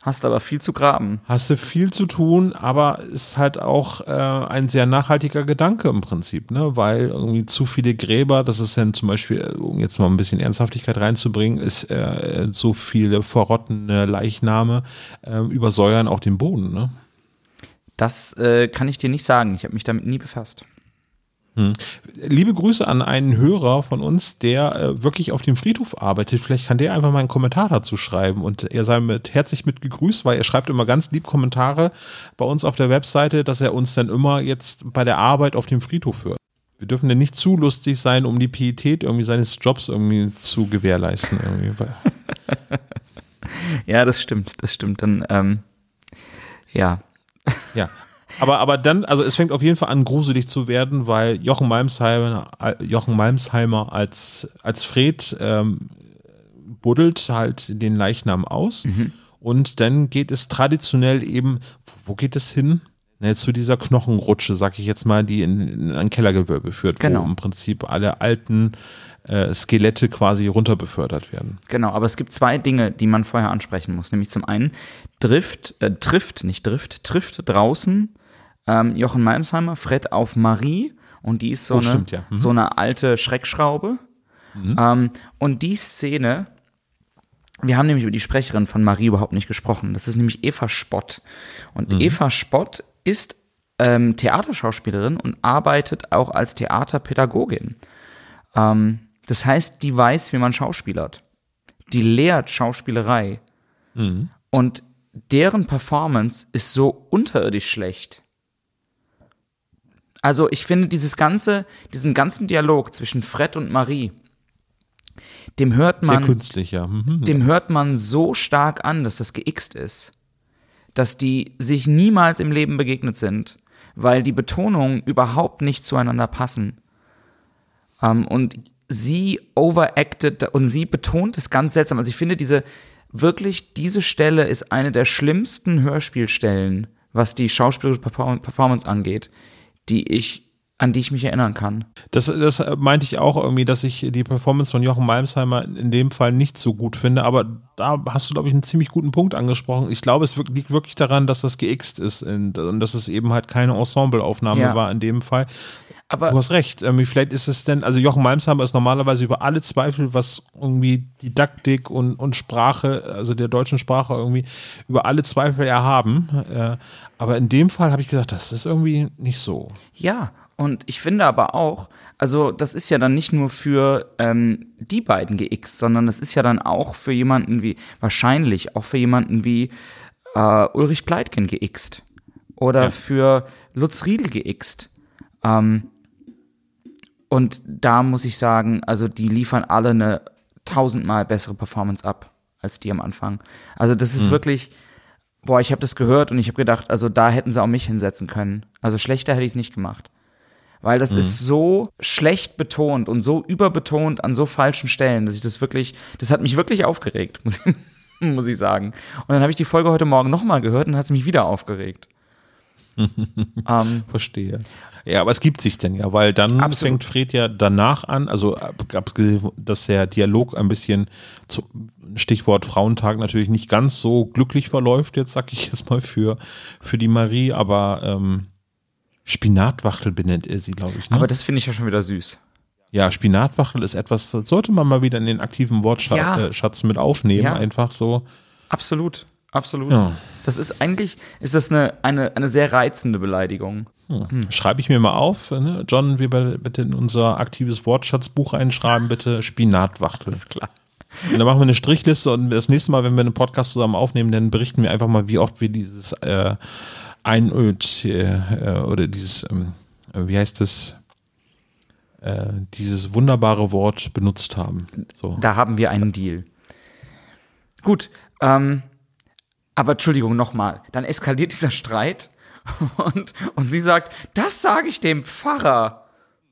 hast du aber viel zu graben. Hast du viel zu tun, aber ist halt auch äh, ein sehr nachhaltiger Gedanke im Prinzip, ne? Weil irgendwie zu viele Gräber, das ist dann zum Beispiel, um jetzt mal ein bisschen Ernsthaftigkeit reinzubringen, ist äh, so viele verrottene Leichname äh, übersäuern auch den Boden, ne? Das äh, kann ich dir nicht sagen. Ich habe mich damit nie befasst. Hm. Liebe Grüße an einen Hörer von uns, der äh, wirklich auf dem Friedhof arbeitet. Vielleicht kann der einfach mal einen Kommentar dazu schreiben und er sei mit herzlich mit gegrüßt, weil er schreibt immer ganz lieb Kommentare bei uns auf der Webseite, dass er uns dann immer jetzt bei der Arbeit auf dem Friedhof hört. Wir dürfen denn nicht zu lustig sein, um die Pietät irgendwie seines Jobs irgendwie zu gewährleisten. Irgendwie. ja, das stimmt, das stimmt. Dann, ähm, ja. Ja, aber, aber dann, also es fängt auf jeden Fall an, gruselig zu werden, weil Jochen Malmsheimer, Jochen Malmsheimer als, als Fred ähm, buddelt halt den Leichnam aus. Mhm. Und dann geht es traditionell eben, wo geht es hin? Ne, zu dieser Knochenrutsche, sag ich jetzt mal, die in, in ein Kellergewölbe führt, genau. wo im Prinzip alle alten äh, Skelette quasi runterbefördert werden. Genau, aber es gibt zwei Dinge, die man vorher ansprechen muss. Nämlich zum einen trifft, äh, trifft, nicht trifft, trifft draußen ähm, Jochen Malmsheimer, Fred auf Marie und die ist so, oh, eine, stimmt, ja. mhm. so eine alte Schreckschraube. Mhm. Ähm, und die Szene, wir haben nämlich über die Sprecherin von Marie überhaupt nicht gesprochen. Das ist nämlich Eva Spott. Und mhm. Eva Spott ist ähm, Theaterschauspielerin und arbeitet auch als Theaterpädagogin. Ähm, das heißt, die weiß, wie man schauspielert. Die lehrt Schauspielerei. Mhm. Und deren Performance ist so unterirdisch schlecht. Also ich finde dieses ganze, diesen ganzen Dialog zwischen Fred und Marie, dem hört man, Sehr künstlich, ja. Mhm. dem hört man so stark an, dass das geixt ist, dass die sich niemals im Leben begegnet sind, weil die Betonungen überhaupt nicht zueinander passen. Ähm, und sie overacted und sie betont es ganz seltsam. Also ich finde diese wirklich diese Stelle ist eine der schlimmsten Hörspielstellen, was die schauspielerische Performance angeht die ich an die ich mich erinnern kann. Das, das meinte ich auch irgendwie, dass ich die Performance von Jochen Malmsheimer in dem Fall nicht so gut finde, aber da hast du, glaube ich, einen ziemlich guten Punkt angesprochen. Ich glaube, es liegt wirklich daran, dass das geixt ist und dass es eben halt keine Ensembleaufnahme ja. war in dem Fall. Aber du hast recht. vielleicht ist es denn, also Jochen Malmsheimer ist normalerweise über alle Zweifel, was irgendwie Didaktik und, und Sprache, also der deutschen Sprache irgendwie, über alle Zweifel erhaben. Äh, aber in dem Fall habe ich gesagt, das ist irgendwie nicht so. Ja, und ich finde aber auch, also das ist ja dann nicht nur für ähm, die beiden GX, sondern das ist ja dann auch für jemanden wie, wahrscheinlich auch für jemanden wie äh, Ulrich Pleitgen geixt. Oder ja. für Lutz Riedel geixt. Ähm, und da muss ich sagen, also die liefern alle eine tausendmal bessere Performance ab als die am Anfang. Also das ist mhm. wirklich, boah, ich habe das gehört und ich habe gedacht, also da hätten sie auch mich hinsetzen können. Also schlechter hätte ich es nicht gemacht. Weil das mhm. ist so schlecht betont und so überbetont an so falschen Stellen, dass ich das wirklich, das hat mich wirklich aufgeregt, muss ich, muss ich sagen. Und dann habe ich die Folge heute Morgen nochmal gehört und hat es mich wieder aufgeregt. ähm, Verstehe. Ja, aber es gibt sich denn ja, weil dann absolut. fängt Fred ja danach an, also gab es gesehen, dass der Dialog ein bisschen, zu, Stichwort Frauentag, natürlich nicht ganz so glücklich verläuft, jetzt sag ich jetzt mal für, für die Marie, aber ähm, Spinatwachtel benennt er sie, glaube ich. Ne? Aber das finde ich ja schon wieder süß. Ja, Spinatwachtel ist etwas, das sollte man mal wieder in den aktiven Wortschatz ja. äh, mit aufnehmen, ja. einfach so. Absolut, absolut. Ja. Das ist eigentlich, ist das eine, eine, eine sehr reizende Beleidigung. Hm. Hm. Schreibe ich mir mal auf, ne? John, wir bitte in unser aktives Wortschatzbuch einschreiben, bitte Spinatwachtel. Ist klar. Und dann machen wir eine Strichliste und das nächste Mal, wenn wir einen Podcast zusammen aufnehmen, dann berichten wir einfach mal, wie oft wir dieses äh, Einöd äh, oder dieses, ähm, wie heißt das? äh, dieses wunderbare Wort benutzt haben. So. Da haben wir einen Deal. Gut, ähm, aber Entschuldigung nochmal, dann eskaliert dieser Streit und, und sie sagt, das sage ich dem Pfarrer.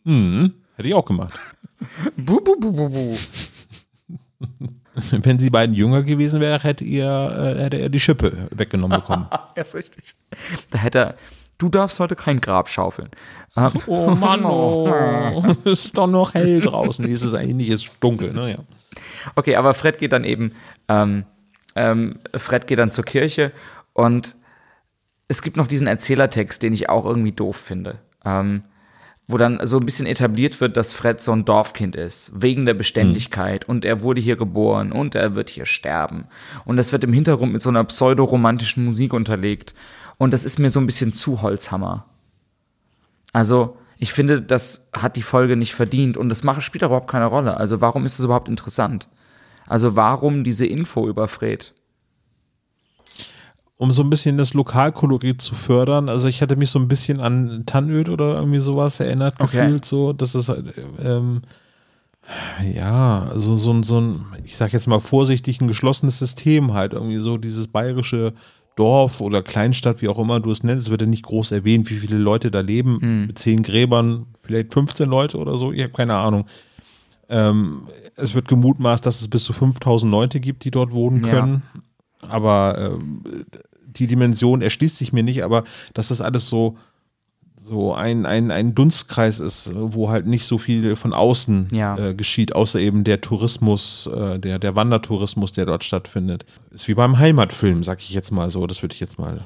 Hm, hätte ich auch gemacht. Bu, bu, bu, bu, bu. Wenn sie beiden jünger gewesen wäre, hätte, ihr, äh, hätte er die Schippe weggenommen bekommen. ja, ist richtig. Da hätte er, du darfst heute kein Grab schaufeln. Ähm, oh Mann, oh. es ist doch noch hell draußen. Dieses ist eigentlich ist dunkel, naja. Okay, aber Fred geht dann eben, ähm, ähm, Fred geht dann zur Kirche und es gibt noch diesen Erzählertext, den ich auch irgendwie doof finde. Ähm, wo dann so ein bisschen etabliert wird, dass Fred so ein Dorfkind ist, wegen der Beständigkeit und er wurde hier geboren und er wird hier sterben. Und das wird im Hintergrund mit so einer pseudoromantischen Musik unterlegt. Und das ist mir so ein bisschen zu Holzhammer. Also, ich finde, das hat die Folge nicht verdient und das spielt überhaupt keine Rolle. Also, warum ist das überhaupt interessant? Also, warum diese Info über Fred? Um so ein bisschen das Lokalkolorit zu fördern. Also ich hatte mich so ein bisschen an Tannöd oder irgendwie sowas erinnert Okay. gefühlt, so, das ist halt, ähm, ja, so, so, ein- so ein, ich sag jetzt mal vorsichtig, ein geschlossenes System halt, irgendwie so dieses bayerische Dorf oder Kleinstadt, wie auch immer du es nennst, es wird ja nicht groß erwähnt, wie viele Leute da leben, mit zehn Gräbern, vielleicht 15 Leute oder so, ich habe keine Ahnung. Ähm, es wird gemutmaßt, dass es bis zu 5000 Leute gibt, die dort wohnen Ja. können. Aber ähm, die Dimension erschließt sich mir nicht, aber dass das alles so, so ein, ein, ein Dunstkreis ist, wo halt nicht so viel von außen Ja. äh, geschieht, außer eben der Tourismus, äh, der, der Wandertourismus, der dort stattfindet. Ist wie beim Heimatfilm, sag ich jetzt mal so. Das würde ich jetzt mal.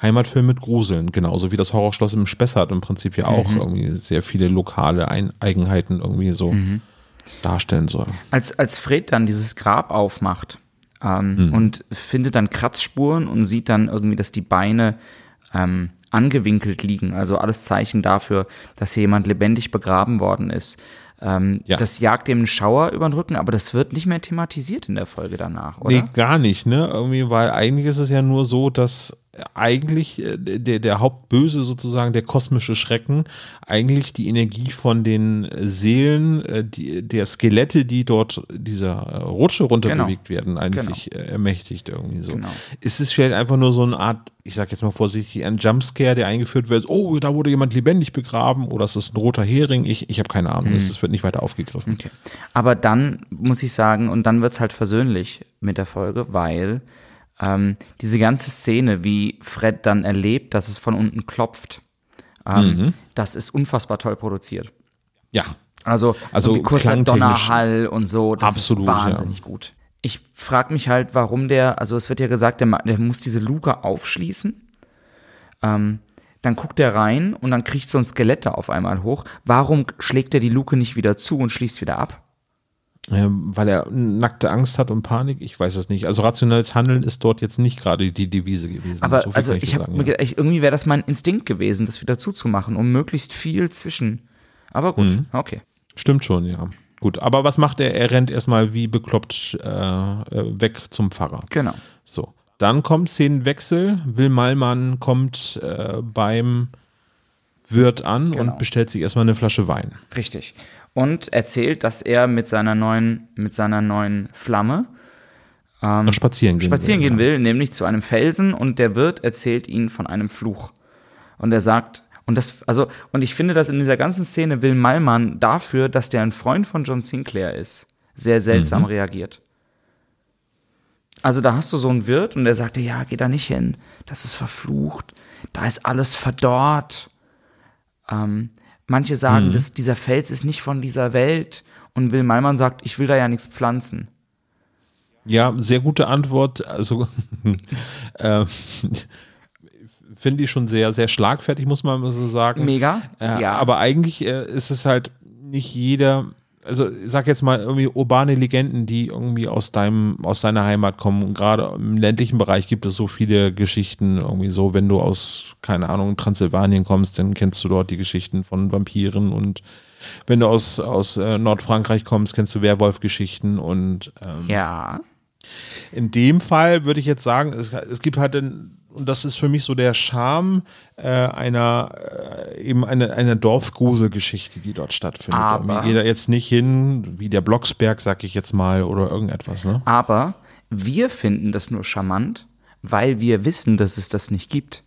Heimatfilm mit Gruseln, genauso wie das Horrorschloss im Spessart im Prinzip ja auch irgendwie sehr viele lokale ein Eigenheiten irgendwie so darstellen soll. als, als Fred dann dieses Grab aufmacht ähm, und findet dann Kratzspuren und sieht dann irgendwie, dass die Beine ähm, angewinkelt liegen, also alles Zeichen dafür, dass hier jemand lebendig begraben worden ist. Ähm, Ja. Das jagt dem einen Schauer über den Rücken, aber das wird nicht mehr thematisiert in der Folge danach, oder? Nee, gar nicht, ne? Irgendwie, weil eigentlich ist es ja nur so, dass eigentlich äh, der, der Hauptböse sozusagen, der kosmische Schrecken, eigentlich die Energie von den Seelen, äh, die, der Skelette, die dort dieser äh, Rutsche runterbewegt werden, eigentlich Genau. sich ermächtigt irgendwie so. Genau. Ist es vielleicht einfach nur so eine Art, ich sag jetzt mal vorsichtig, ein Jumpscare, der eingeführt wird, oh, da wurde jemand lebendig begraben oder ist das ein roter Hering? Ich, ich habe keine Ahnung, das, das wird nicht weiter aufgegriffen. Okay. Aber dann muss ich sagen, und dann wird es halt versöhnlich mit der Folge, weil ähm, diese ganze Szene, wie Fred dann erlebt, dass es von unten klopft, ähm, das ist unfassbar toll produziert. Ja, Also, Also kurzer Donnerhall und so, das absolut, ist wahnsinnig gut. Ich frage mich halt, warum der, also es wird ja gesagt, der, der muss diese Luke aufschließen. Ähm, dann guckt er rein und dann kriegt so ein Skelett da auf einmal hoch. Warum schlägt er die Luke nicht wieder zu und schließt wieder ab? Ähm, weil er nackte Angst hat und Panik? Ich weiß es nicht. Also rationelles Handeln ist dort jetzt nicht gerade die Devise gewesen. Aber So also ich dir habe ja. ich- irgendwie wäre das mein Instinkt gewesen, das wieder zuzumachen, um möglichst viel zwischen. Aber gut, Mhm. okay. Stimmt schon, ja. Gut, aber was macht er? Er rennt erstmal wie bekloppt äh, äh, weg zum Pfarrer. Genau. So. Dann kommt Szenenwechsel. Will Malmann kommt äh, beim Wirt an Genau. und bestellt sich erstmal eine Flasche Wein. Richtig. Und erzählt, dass er mit seiner neuen, mit seiner neuen Flamme Noch spazieren gehen. Ähm, spazieren will, gehen will, nämlich zu einem Felsen und der Wirt erzählt ihnen von einem Fluch. Und er sagt, und das, also, und ich finde, dass in dieser ganzen Szene will Malmann dafür, dass der ein Freund von John Sinclair ist, sehr seltsam Mhm. reagiert. Also da hast du so einen Wirt und der sagte, ja, geh da nicht hin, das ist verflucht, da ist alles verdorrt. Ähm, manche Mhm. sagen, dass dieser Fels ist nicht von dieser Welt und Will Malmann sagt, ich will da ja nichts pflanzen. Ja, sehr gute Antwort. Also äh, finde ich schon sehr, sehr schlagfertig, muss man so sagen. Mega, Ja, ja. Aber eigentlich äh, ist es halt nicht jeder, also sag jetzt mal irgendwie urbane Legenden, die irgendwie aus deinem, aus deiner Heimat kommen. Und gerade im ländlichen Bereich gibt es so viele Geschichten, irgendwie so, wenn du aus, keine Ahnung, Transsilvanien kommst, dann kennst du dort die Geschichten von Vampiren und wenn du aus, aus äh, Nordfrankreich kommst, kennst du Werwolf-Geschichten und ähm, Ja. in dem Fall würde ich jetzt sagen, es, es gibt halt ein, und das ist für mich so der Charme äh, einer äh, eben eine, eine Dorfgruselgeschichte, die dort stattfindet. Aber- geht da jetzt nicht hin, wie der Blocksberg, sag ich jetzt mal, oder irgendetwas, ne? Aber wir finden das nur charmant, weil wir wissen, dass es das nicht gibt.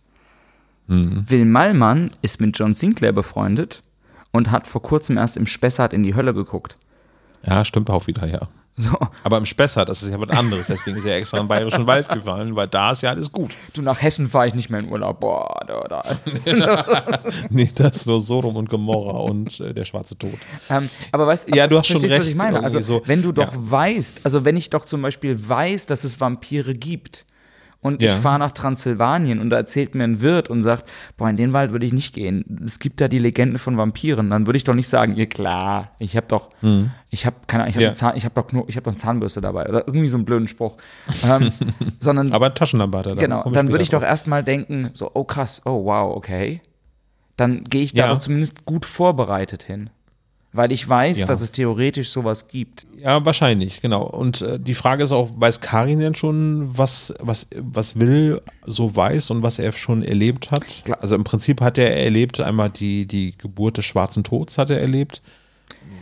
Will Malmann ist mit John Sinclair befreundet und hat vor kurzem erst im Spessart in die Hölle geguckt. Ja, stimmt auch wieder, ja. So, Aber im Spessart, das ist ja was anderes, deswegen ist er extra in den Bayerischen Wald gefallen, weil da ist ja alles gut. du nach Hessen fahre ich nicht mehr in Urlaub. Boah, da, da. Nee, das ist nur Sodom und Gomorra und äh, der schwarze Tod. Ähm, aber weißt Ja, du hast schon verstehst, was recht, ich meine? Also, so. wenn du doch Ja. weißt, also wenn ich doch zum Beispiel weiß, dass es Vampire gibt und Ja. ich fahre nach Transsilvanien und da erzählt mir ein Wirt und sagt, boah, in den Wald würde ich nicht gehen. Es gibt da die Legende von Vampiren. Dann würde ich doch nicht sagen, ihr klar, ich habe doch, ich habe keine, Ahnung, ich habe Mhm. Ja. habe doch, ich habe doch eine Zahnbürste dabei oder irgendwie so einen blöden Spruch. ähm, sondern Aber Taschenlampe hat er da. Genau, dann würde ich doch erstmal denken, so, oh krass, oh wow, okay. Dann gehe ich da Ja. doch zumindest gut vorbereitet hin. Weil ich weiß, Ja. dass es theoretisch sowas gibt. Ja, wahrscheinlich, genau. Und äh, die Frage ist auch, weiß Karin denn schon, was, was, was Will so weiß und was er schon erlebt hat? Klar. Also im Prinzip hat er erlebt, einmal die, die Geburt des schwarzen Tods hat er erlebt.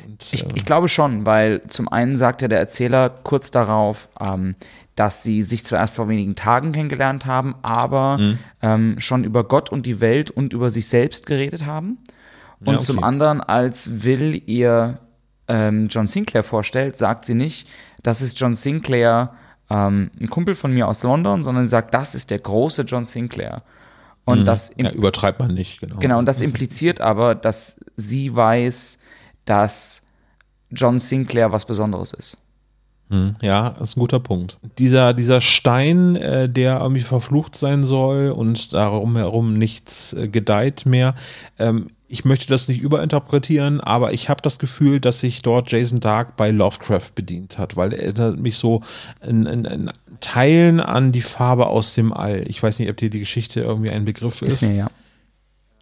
Und, Ich, äh, ich glaube schon, weil zum einen sagt ja der Erzähler kurz darauf, ähm, dass sie sich zwar erst vor wenigen Tagen kennengelernt haben, aber Mhm. ähm, schon über Gott und die Welt und über sich selbst geredet haben. Und Ja, zum okay. anderen, als Will ihr ähm, John Sinclair vorstellt, sagt sie nicht, das ist John Sinclair, ähm, ein Kumpel von mir aus London, sondern sie sagt, das ist der große John Sinclair. Und das im- ja, übertreibt man nicht, genau. Genau, und das impliziert aber, dass sie weiß, dass John Sinclair was Besonderes ist. Ja, das ist ein guter Punkt. Dieser, dieser Stein, äh, der irgendwie verflucht sein soll und darum herum nichts äh, gedeiht mehr. Ähm, ich möchte das nicht überinterpretieren, aber ich habe das Gefühl, dass sich dort Jason Dark bei Lovecraft bedient hat, weil er erinnert mich so in, in, in Teilen an die Farbe aus dem All. Ich weiß nicht, ob dir die Geschichte irgendwie ein Begriff ist. Ist mir ja.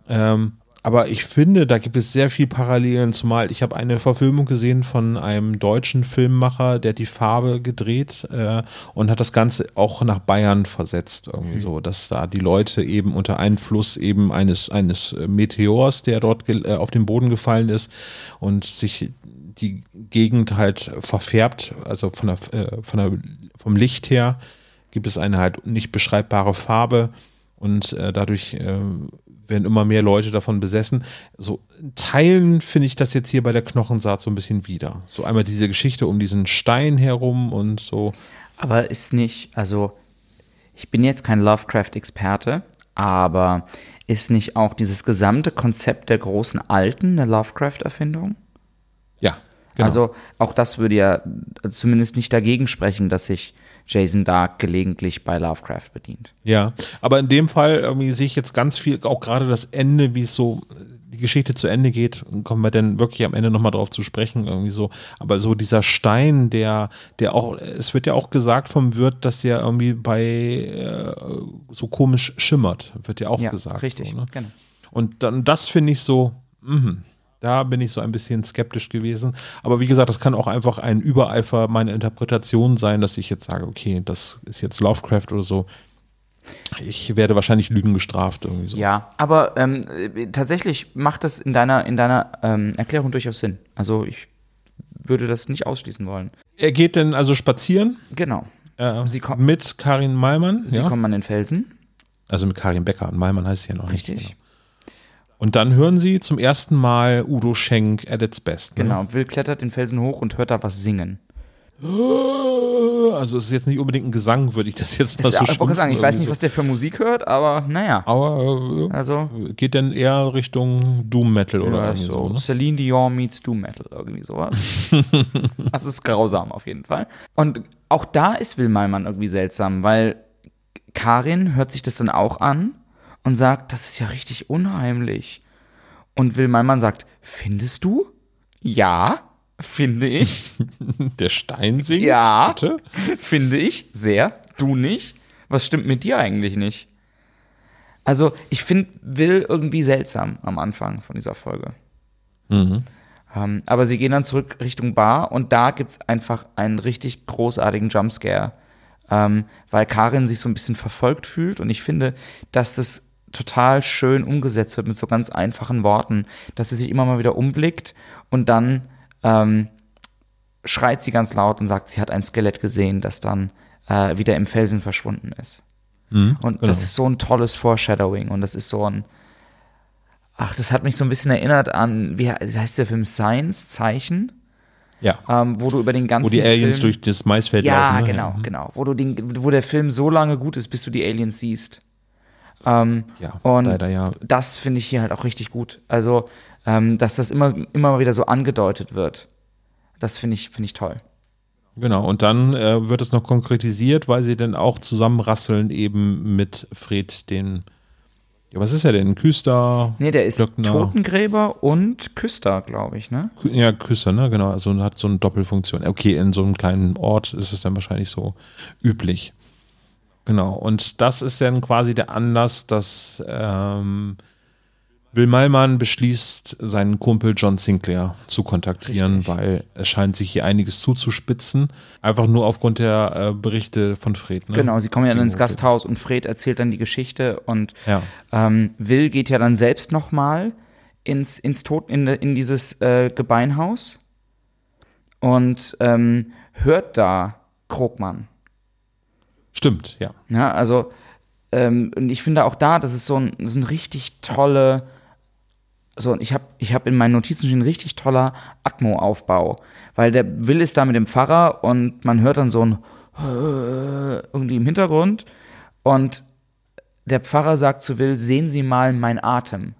Ähm, aber ich finde, da gibt es sehr viel Parallelen, zumal ich habe eine Verfilmung gesehen von einem deutschen Filmemacher, der die Farbe gedreht äh, und hat das Ganze auch nach Bayern versetzt, irgendwie so, dass da die Leute eben unter Einfluss eben eines, eines Meteors, der dort äh, auf den Boden gefallen ist und sich die Gegend halt verfärbt, also von der, äh, von der, vom Licht her gibt es eine halt nicht beschreibbare Farbe und äh, dadurch äh, werden immer mehr Leute davon besessen. So in Teilen finde ich das jetzt hier bei der Knochensaat so ein bisschen wieder. So einmal diese Geschichte um diesen Stein herum und so. Aber ist nicht, also ich bin jetzt kein Lovecraft-Experte, aber ist nicht auch dieses gesamte Konzept der großen Alten eine Lovecraft-Erfindung? Ja, genau. Also auch das würde ja zumindest nicht dagegen sprechen, dass sich Jason Dark gelegentlich bei Lovecraft bedient. Ja, aber in dem Fall irgendwie sehe ich jetzt ganz viel, auch gerade das Ende, wie es so die Geschichte zu Ende geht, kommen wir dann wirklich am Ende nochmal drauf zu sprechen, irgendwie so. Aber so dieser Stein, der, der auch, es wird ja auch gesagt vom Wirt, dass der irgendwie bei äh, so komisch schimmert, wird ja auch Ja, gesagt. richtig, So, ne? genau. Und dann das finde ich so, mhm. Da bin ich so ein bisschen skeptisch gewesen. Aber wie gesagt, das kann auch einfach ein Übereifer meiner Interpretation sein, dass ich jetzt sage, okay, das ist jetzt Lovecraft oder so. Ich werde wahrscheinlich Lügen gestraft irgendwie so. Ja, aber ähm, äh, tatsächlich macht das in deiner, in deiner ähm, Erklärung durchaus Sinn. Also ich würde das nicht ausschließen wollen. Er geht dann also spazieren Genau. äh, Sie kommen- mit Karin Malmann. Sie ja? kommen an den Felsen. Also mit Karin Becker. Und Malmann heißt sie ja noch Richtig. nicht. Genau. Und dann hören sie zum ersten Mal Udo Schenk at its best. Ne? Genau. Will klettert den Felsen hoch und hört da was singen. Also es ist jetzt nicht unbedingt ein Gesang, würde ich das jetzt mal Das, so ich wollte sagen, ich weiß nicht, so. was der für Musik hört, aber naja. Aber äh, Also, geht dann eher Richtung Doom Metal oder ja, so. so ne? Celine Dion meets Doom Metal, irgendwie sowas. das ist grausam auf jeden Fall. Und auch da ist Will Malmann irgendwie seltsam, weil Karin hört sich das dann auch an und sagt, das ist ja richtig unheimlich. Und Will Malmann sagt, findest du? Ja, finde ich. Der Stein singt? Ja. Bitte? Finde ich sehr. Du nicht? Was stimmt mit dir eigentlich nicht? Also, ich finde Will irgendwie seltsam am Anfang von dieser Folge. Mhm. Ähm, aber sie gehen dann zurück Richtung Bar und da gibt es einfach einen richtig großartigen Jumpscare. ähm, weil Karin sich so ein bisschen verfolgt fühlt und ich finde, dass das total schön umgesetzt wird mit so ganz einfachen Worten, dass sie sich immer mal wieder umblickt und dann ähm, schreit sie ganz laut und sagt, sie hat ein Skelett gesehen, das dann äh, wieder im Felsen verschwunden ist. Mhm, und genau. das ist so ein tolles Foreshadowing und das ist so ein, ach, das hat mich so ein bisschen erinnert an, wie, heißt der Film, Science, Zeichen? Ja. Ähm, wo du über den ganzen Wo die Aliens Film, durch das Maisfeld ja, laufen. ne? genau, genau. Wo, du den, wo der Film so lange gut ist, bis du die Aliens siehst. Ähm, Ja, und leider ja. das finde ich hier halt auch richtig gut. Also, ähm, dass das immer, immer mal wieder so angedeutet wird. Das finde ich, finde ich toll. Genau, und dann äh, wird es noch konkretisiert, weil sie dann auch zusammenrasseln eben mit Fred den, ja, was ist er denn? Küster? Nee, der ist Glöckner. Totengräber und Küster, glaube ich, ne? Kü- Ja, Küster, ne, genau, also hat so eine Doppelfunktion. Okay, in so einem kleinen Ort ist es dann wahrscheinlich so üblich. Genau, und das ist dann quasi der Anlass, dass ähm, Will Malmann beschließt, seinen Kumpel John Sinclair zu kontaktieren, Richtig. weil es scheint sich hier einiges zuzuspitzen. Einfach nur aufgrund der äh, Berichte von Fred. Ne? Genau, sie kommen ja dann ins. Gasthaus und Fred erzählt dann die Geschichte und Ja. ähm, Will geht ja dann selbst nochmal ins, ins Tod, in, in dieses äh, Gebeinhaus und ähm, hört da Krogmann. Stimmt, ja. Ja, also, ähm, ich finde auch da, das ist so ein, so ein richtig tolle, so, ich habe ich hab in meinen Notizen schon ein richtig toller Atmo-Aufbau, weil der Will ist da mit dem Pfarrer und man hört dann so ein irgendwie im Hintergrund und der Pfarrer sagt zu Will, sehen Sie mal mein Atem.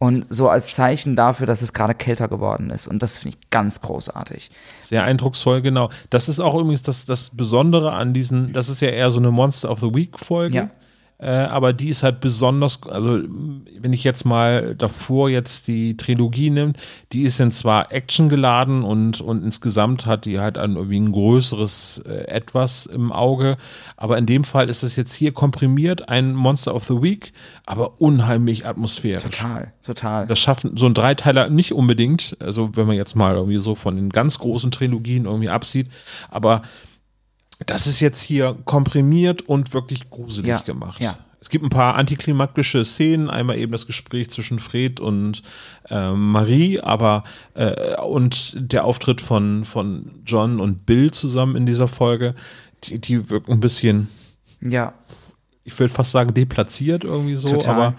Und so als Zeichen dafür, dass es gerade kälter geworden ist. Und das finde ich ganz großartig. Sehr eindrucksvoll, genau. Das ist auch übrigens das, das Besondere an diesen, das ist ja eher so eine Monster of the Week-Folge. Ja. Äh, aber die ist halt besonders, also wenn ich jetzt mal davor jetzt die Trilogie nimmt, die ist dann zwar actiongeladen und, und insgesamt hat die halt ein, irgendwie ein größeres äh, Etwas im Auge, aber in dem Fall ist es jetzt hier komprimiert, ein Monster of the Week, aber unheimlich atmosphärisch. Total, total. Das schaffen so ein Dreiteiler nicht unbedingt, also wenn man jetzt mal irgendwie so von den ganz großen Trilogien irgendwie absieht, aber das ist jetzt hier komprimiert und wirklich gruselig Ja, gemacht. ja. Es gibt ein paar antiklimaktische Szenen, einmal eben das Gespräch zwischen Fred und ähm, Marie, aber äh, und der Auftritt von, von John und Bill zusammen in dieser Folge, die, die wirken ein bisschen, ja, ich würde fast sagen, deplatziert irgendwie so, Total. aber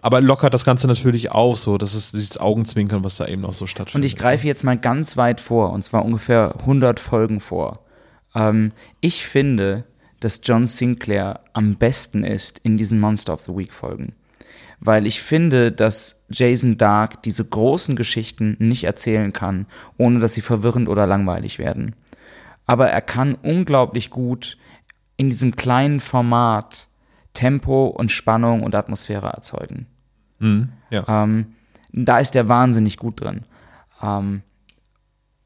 aber lockert das Ganze natürlich auf, so das ist dieses Augenzwinkern, was da eben noch so Und stattfindet. ich greife jetzt mal ganz weit vor, und zwar ungefähr 100 Folgen vor. Ähm, ich finde, dass John Sinclair am besten ist in diesen Monster of the Week Folgen. Weil ich finde, dass Jason Dark diese großen Geschichten nicht erzählen kann, ohne dass sie verwirrend oder langweilig werden. Aber er kann unglaublich gut in diesem kleinen Format Tempo und Spannung und Atmosphäre erzeugen. ja. Ähm, da ist der wahnsinnig gut drin. Ähm,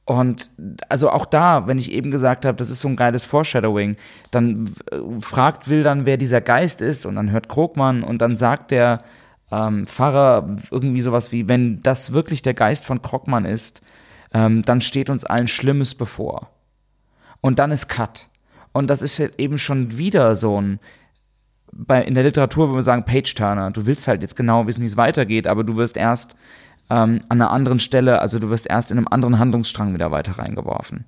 und also auch da, wenn ich eben gesagt habe, das ist so ein geiles Foreshadowing, dann äh, fragt Will dann, wer dieser Geist ist, und dann hört Krogmann und dann sagt der ähm, Pfarrer irgendwie sowas wie, wenn das wirklich der Geist von Krogmann ist, ähm, dann steht uns allen Schlimmes bevor. Und dann ist Cut. Und das ist eben schon wieder so ein, bei, in der Literatur würde man sagen Page-Turner. Du willst halt jetzt genau wissen, wie es weitergeht, aber du wirst erst ähm, an einer anderen Stelle, also du wirst erst in einem anderen Handlungsstrang wieder weiter reingeworfen.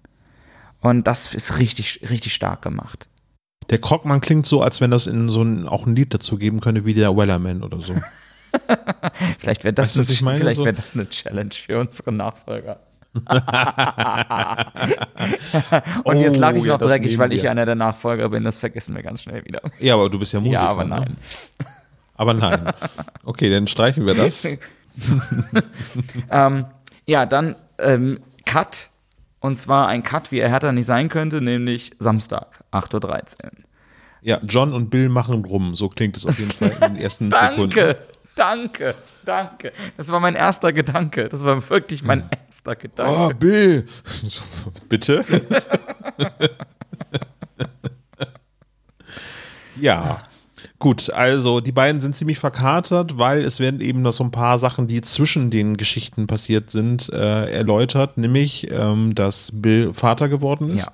Und das ist richtig, richtig stark gemacht. Der Krogmann klingt so, als wenn das in so ein, auch ein Lied dazu geben könnte, wie der Wellerman oder so. Vielleicht wäre das, Weißt eine- vielleicht wär das eine Challenge für unsere Nachfolger. Und jetzt Oh, lache ich ja, noch das dreckig, weil ich wir. einer der Nachfolger bin. Das vergessen wir ganz schnell wieder. Ja, aber du bist ja Musiker. ja, aber Ne? nein. Aber nein. Okay, dann streichen wir das. ähm, ja, dann ähm, Cut. Und zwar ein Cut, wie er härter nicht sein könnte, nämlich Samstag, 8.13 Uhr. Ja, John und Bill machen rum. So klingt es auf jeden Fall in den ersten Sekunden. Danke, danke, danke. Das war mein erster Gedanke. Das war wirklich mein erster Gedanke. Oh, Bill! Bitte? ja. Gut, also die beiden sind ziemlich verkatert, weil es werden eben noch so ein paar Sachen, die zwischen den Geschichten passiert sind, äh, erläutert, nämlich, ähm, dass Bill Vater geworden ist. Ja.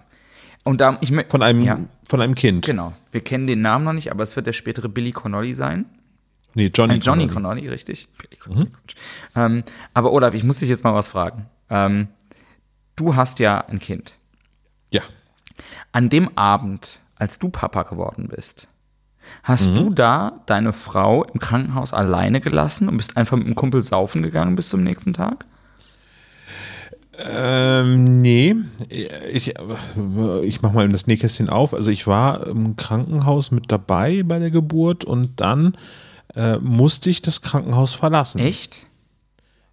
Und da, ich Von einem, Ja, von einem Kind. genau. Wir kennen den Namen noch nicht, aber es wird der spätere Billy Connolly sein. Nee, Johnny. Ein Johnny Connolly. Connolly, richtig. Billy Connolly, Quatsch. Ähm, aber Olaf, ich muss dich jetzt mal was fragen. Ähm, du hast ja ein Kind. Ja. An dem Abend, als du Papa geworden bist, hast du da deine Frau im Krankenhaus alleine gelassen und bist einfach mit dem Kumpel saufen gegangen bis zum nächsten Tag? Ähm, nee, ich, ich mach mal das Nähkästchen auf. Also ich war im Krankenhaus mit dabei bei der Geburt und dann äh, musste ich das Krankenhaus verlassen. Echt?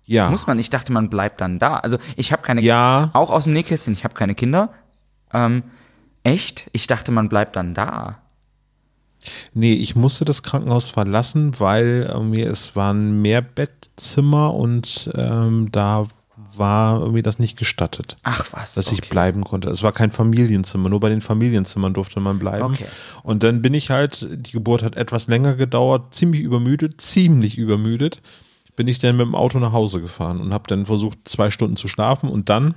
Ja. Muss man? Ich dachte, man bleibt dann da. Also ich habe keine Ja. Auch aus dem Nähkästchen, ich habe keine Kinder. Ähm, echt? Ich dachte, man bleibt dann da. Nee, ich musste das Krankenhaus verlassen, weil äh, mir es waren mehr Bettzimmer und ähm, da war irgendwie das nicht gestattet, Ach was. dass ich okay. bleiben konnte. Es war kein Familienzimmer, nur bei den Familienzimmern durfte man bleiben. Okay. Und dann bin ich halt, die Geburt hat etwas länger gedauert, ziemlich übermüdet, ziemlich übermüdet, bin ich dann mit dem Auto nach Hause gefahren und habe dann versucht, zwei Stunden zu schlafen und dann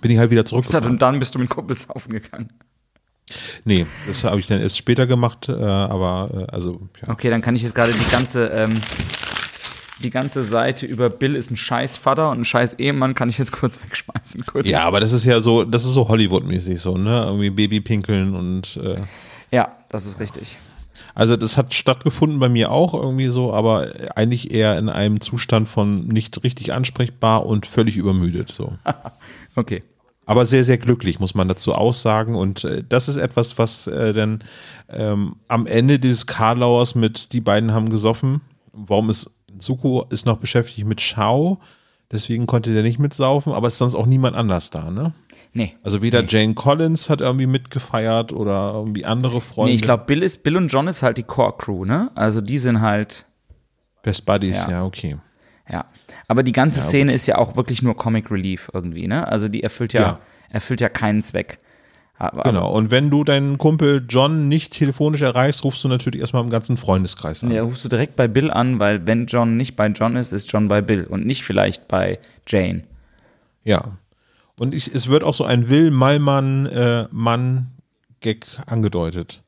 bin ich halt wieder zurückgefahren. Und dann bist du mit Kumpels saufen gegangen. Nee, das habe ich dann erst später gemacht, äh, aber äh, also ja. Okay, dann kann ich jetzt gerade die ganze, ähm, die ganze Seite über Bill ist ein scheiß Vater und ein scheiß Ehemann kann ich jetzt kurz wegschmeißen. Kurz. Ja, aber das ist ja so, das ist so Hollywood-mäßig so, ne? Irgendwie Babypinkeln und äh, ja, das ist richtig. also das hat stattgefunden bei mir auch irgendwie so, aber eigentlich eher in einem Zustand von nicht richtig ansprechbar und völlig übermüdet so. Okay. Aber sehr, sehr glücklich, muss man dazu aussagen. Und äh, das ist etwas, was äh, dann ähm, am Ende dieses Karlauers mit die beiden haben gesoffen. Warum ist Suko ist noch beschäftigt mit Shao, deswegen konnte der nicht mitsaufen, aber es ist sonst auch niemand anders da, ne? Nee. Also weder Jane Collins hat irgendwie mitgefeiert oder irgendwie andere Freunde. Nee, ich glaube, Bill ist, Bill und John ist halt die Core-Crew, ne? Also die sind halt, Best Buddies, Ja. ja, okay. Ja. Aber die ganze Ja, Szene ist ja auch wirklich nur Comic Relief irgendwie, ne? Also die erfüllt ja, Ja. erfüllt ja keinen Zweck. Aber, Genau. Und wenn du deinen Kumpel John nicht telefonisch erreichst, rufst du natürlich erstmal im ganzen Freundeskreis an. Ja, rufst du direkt bei Bill an, weil wenn John nicht bei John ist, ist John bei Bill und nicht vielleicht bei Jane. Ja. Und ich, es wird auch so ein Will Malmann äh, Mann Gag angedeutet.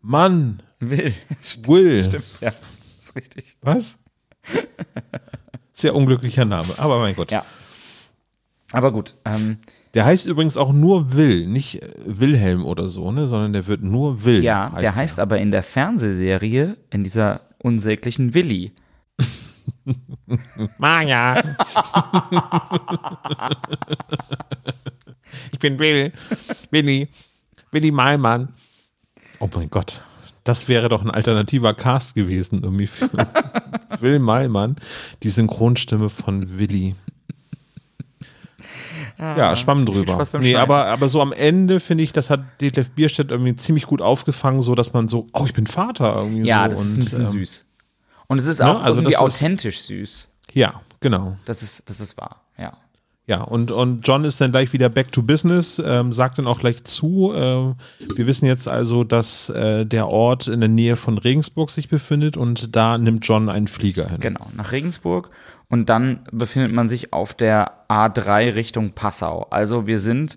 Mann, Will. Will. Stimmt, ja. Ist richtig. Was? Sehr unglücklicher Name, aber mein Gott. Ja. Aber gut, ähm, Der heißt übrigens auch nur Will, nicht äh, Wilhelm oder so, ne, sondern der wird nur Will. ja, der er. heißt aber in der Fernsehserie, in dieser unsäglichen Willi. Maja. ich bin Will. Willi. Willi Malmann. Oh mein Gott. Das wäre doch ein alternativer Cast gewesen, irgendwie für Will Malmann, die Synchronstimme von Willi. Ja, schwamm drüber. Ah, Nee, aber, aber so am Ende finde ich, das hat Detlef Bierstedt irgendwie ziemlich gut aufgefangen, so dass man so, oh, ich bin Vater irgendwie Ja, so. das ist und, ein bisschen ähm, süß. Und es ist ne, auch also irgendwie das ist- authentisch süß. Ja, genau. Das ist, das ist wahr, ja. Und, und John ist dann gleich wieder back to business, ähm, sagt dann auch gleich zu. Äh, wir wissen jetzt also, dass äh, der Ort in der Nähe von Regensburg sich befindet und da nimmt John einen Flieger hin. Genau, nach Regensburg. Und dann befindet man sich auf der A3 Richtung Passau. Also wir sind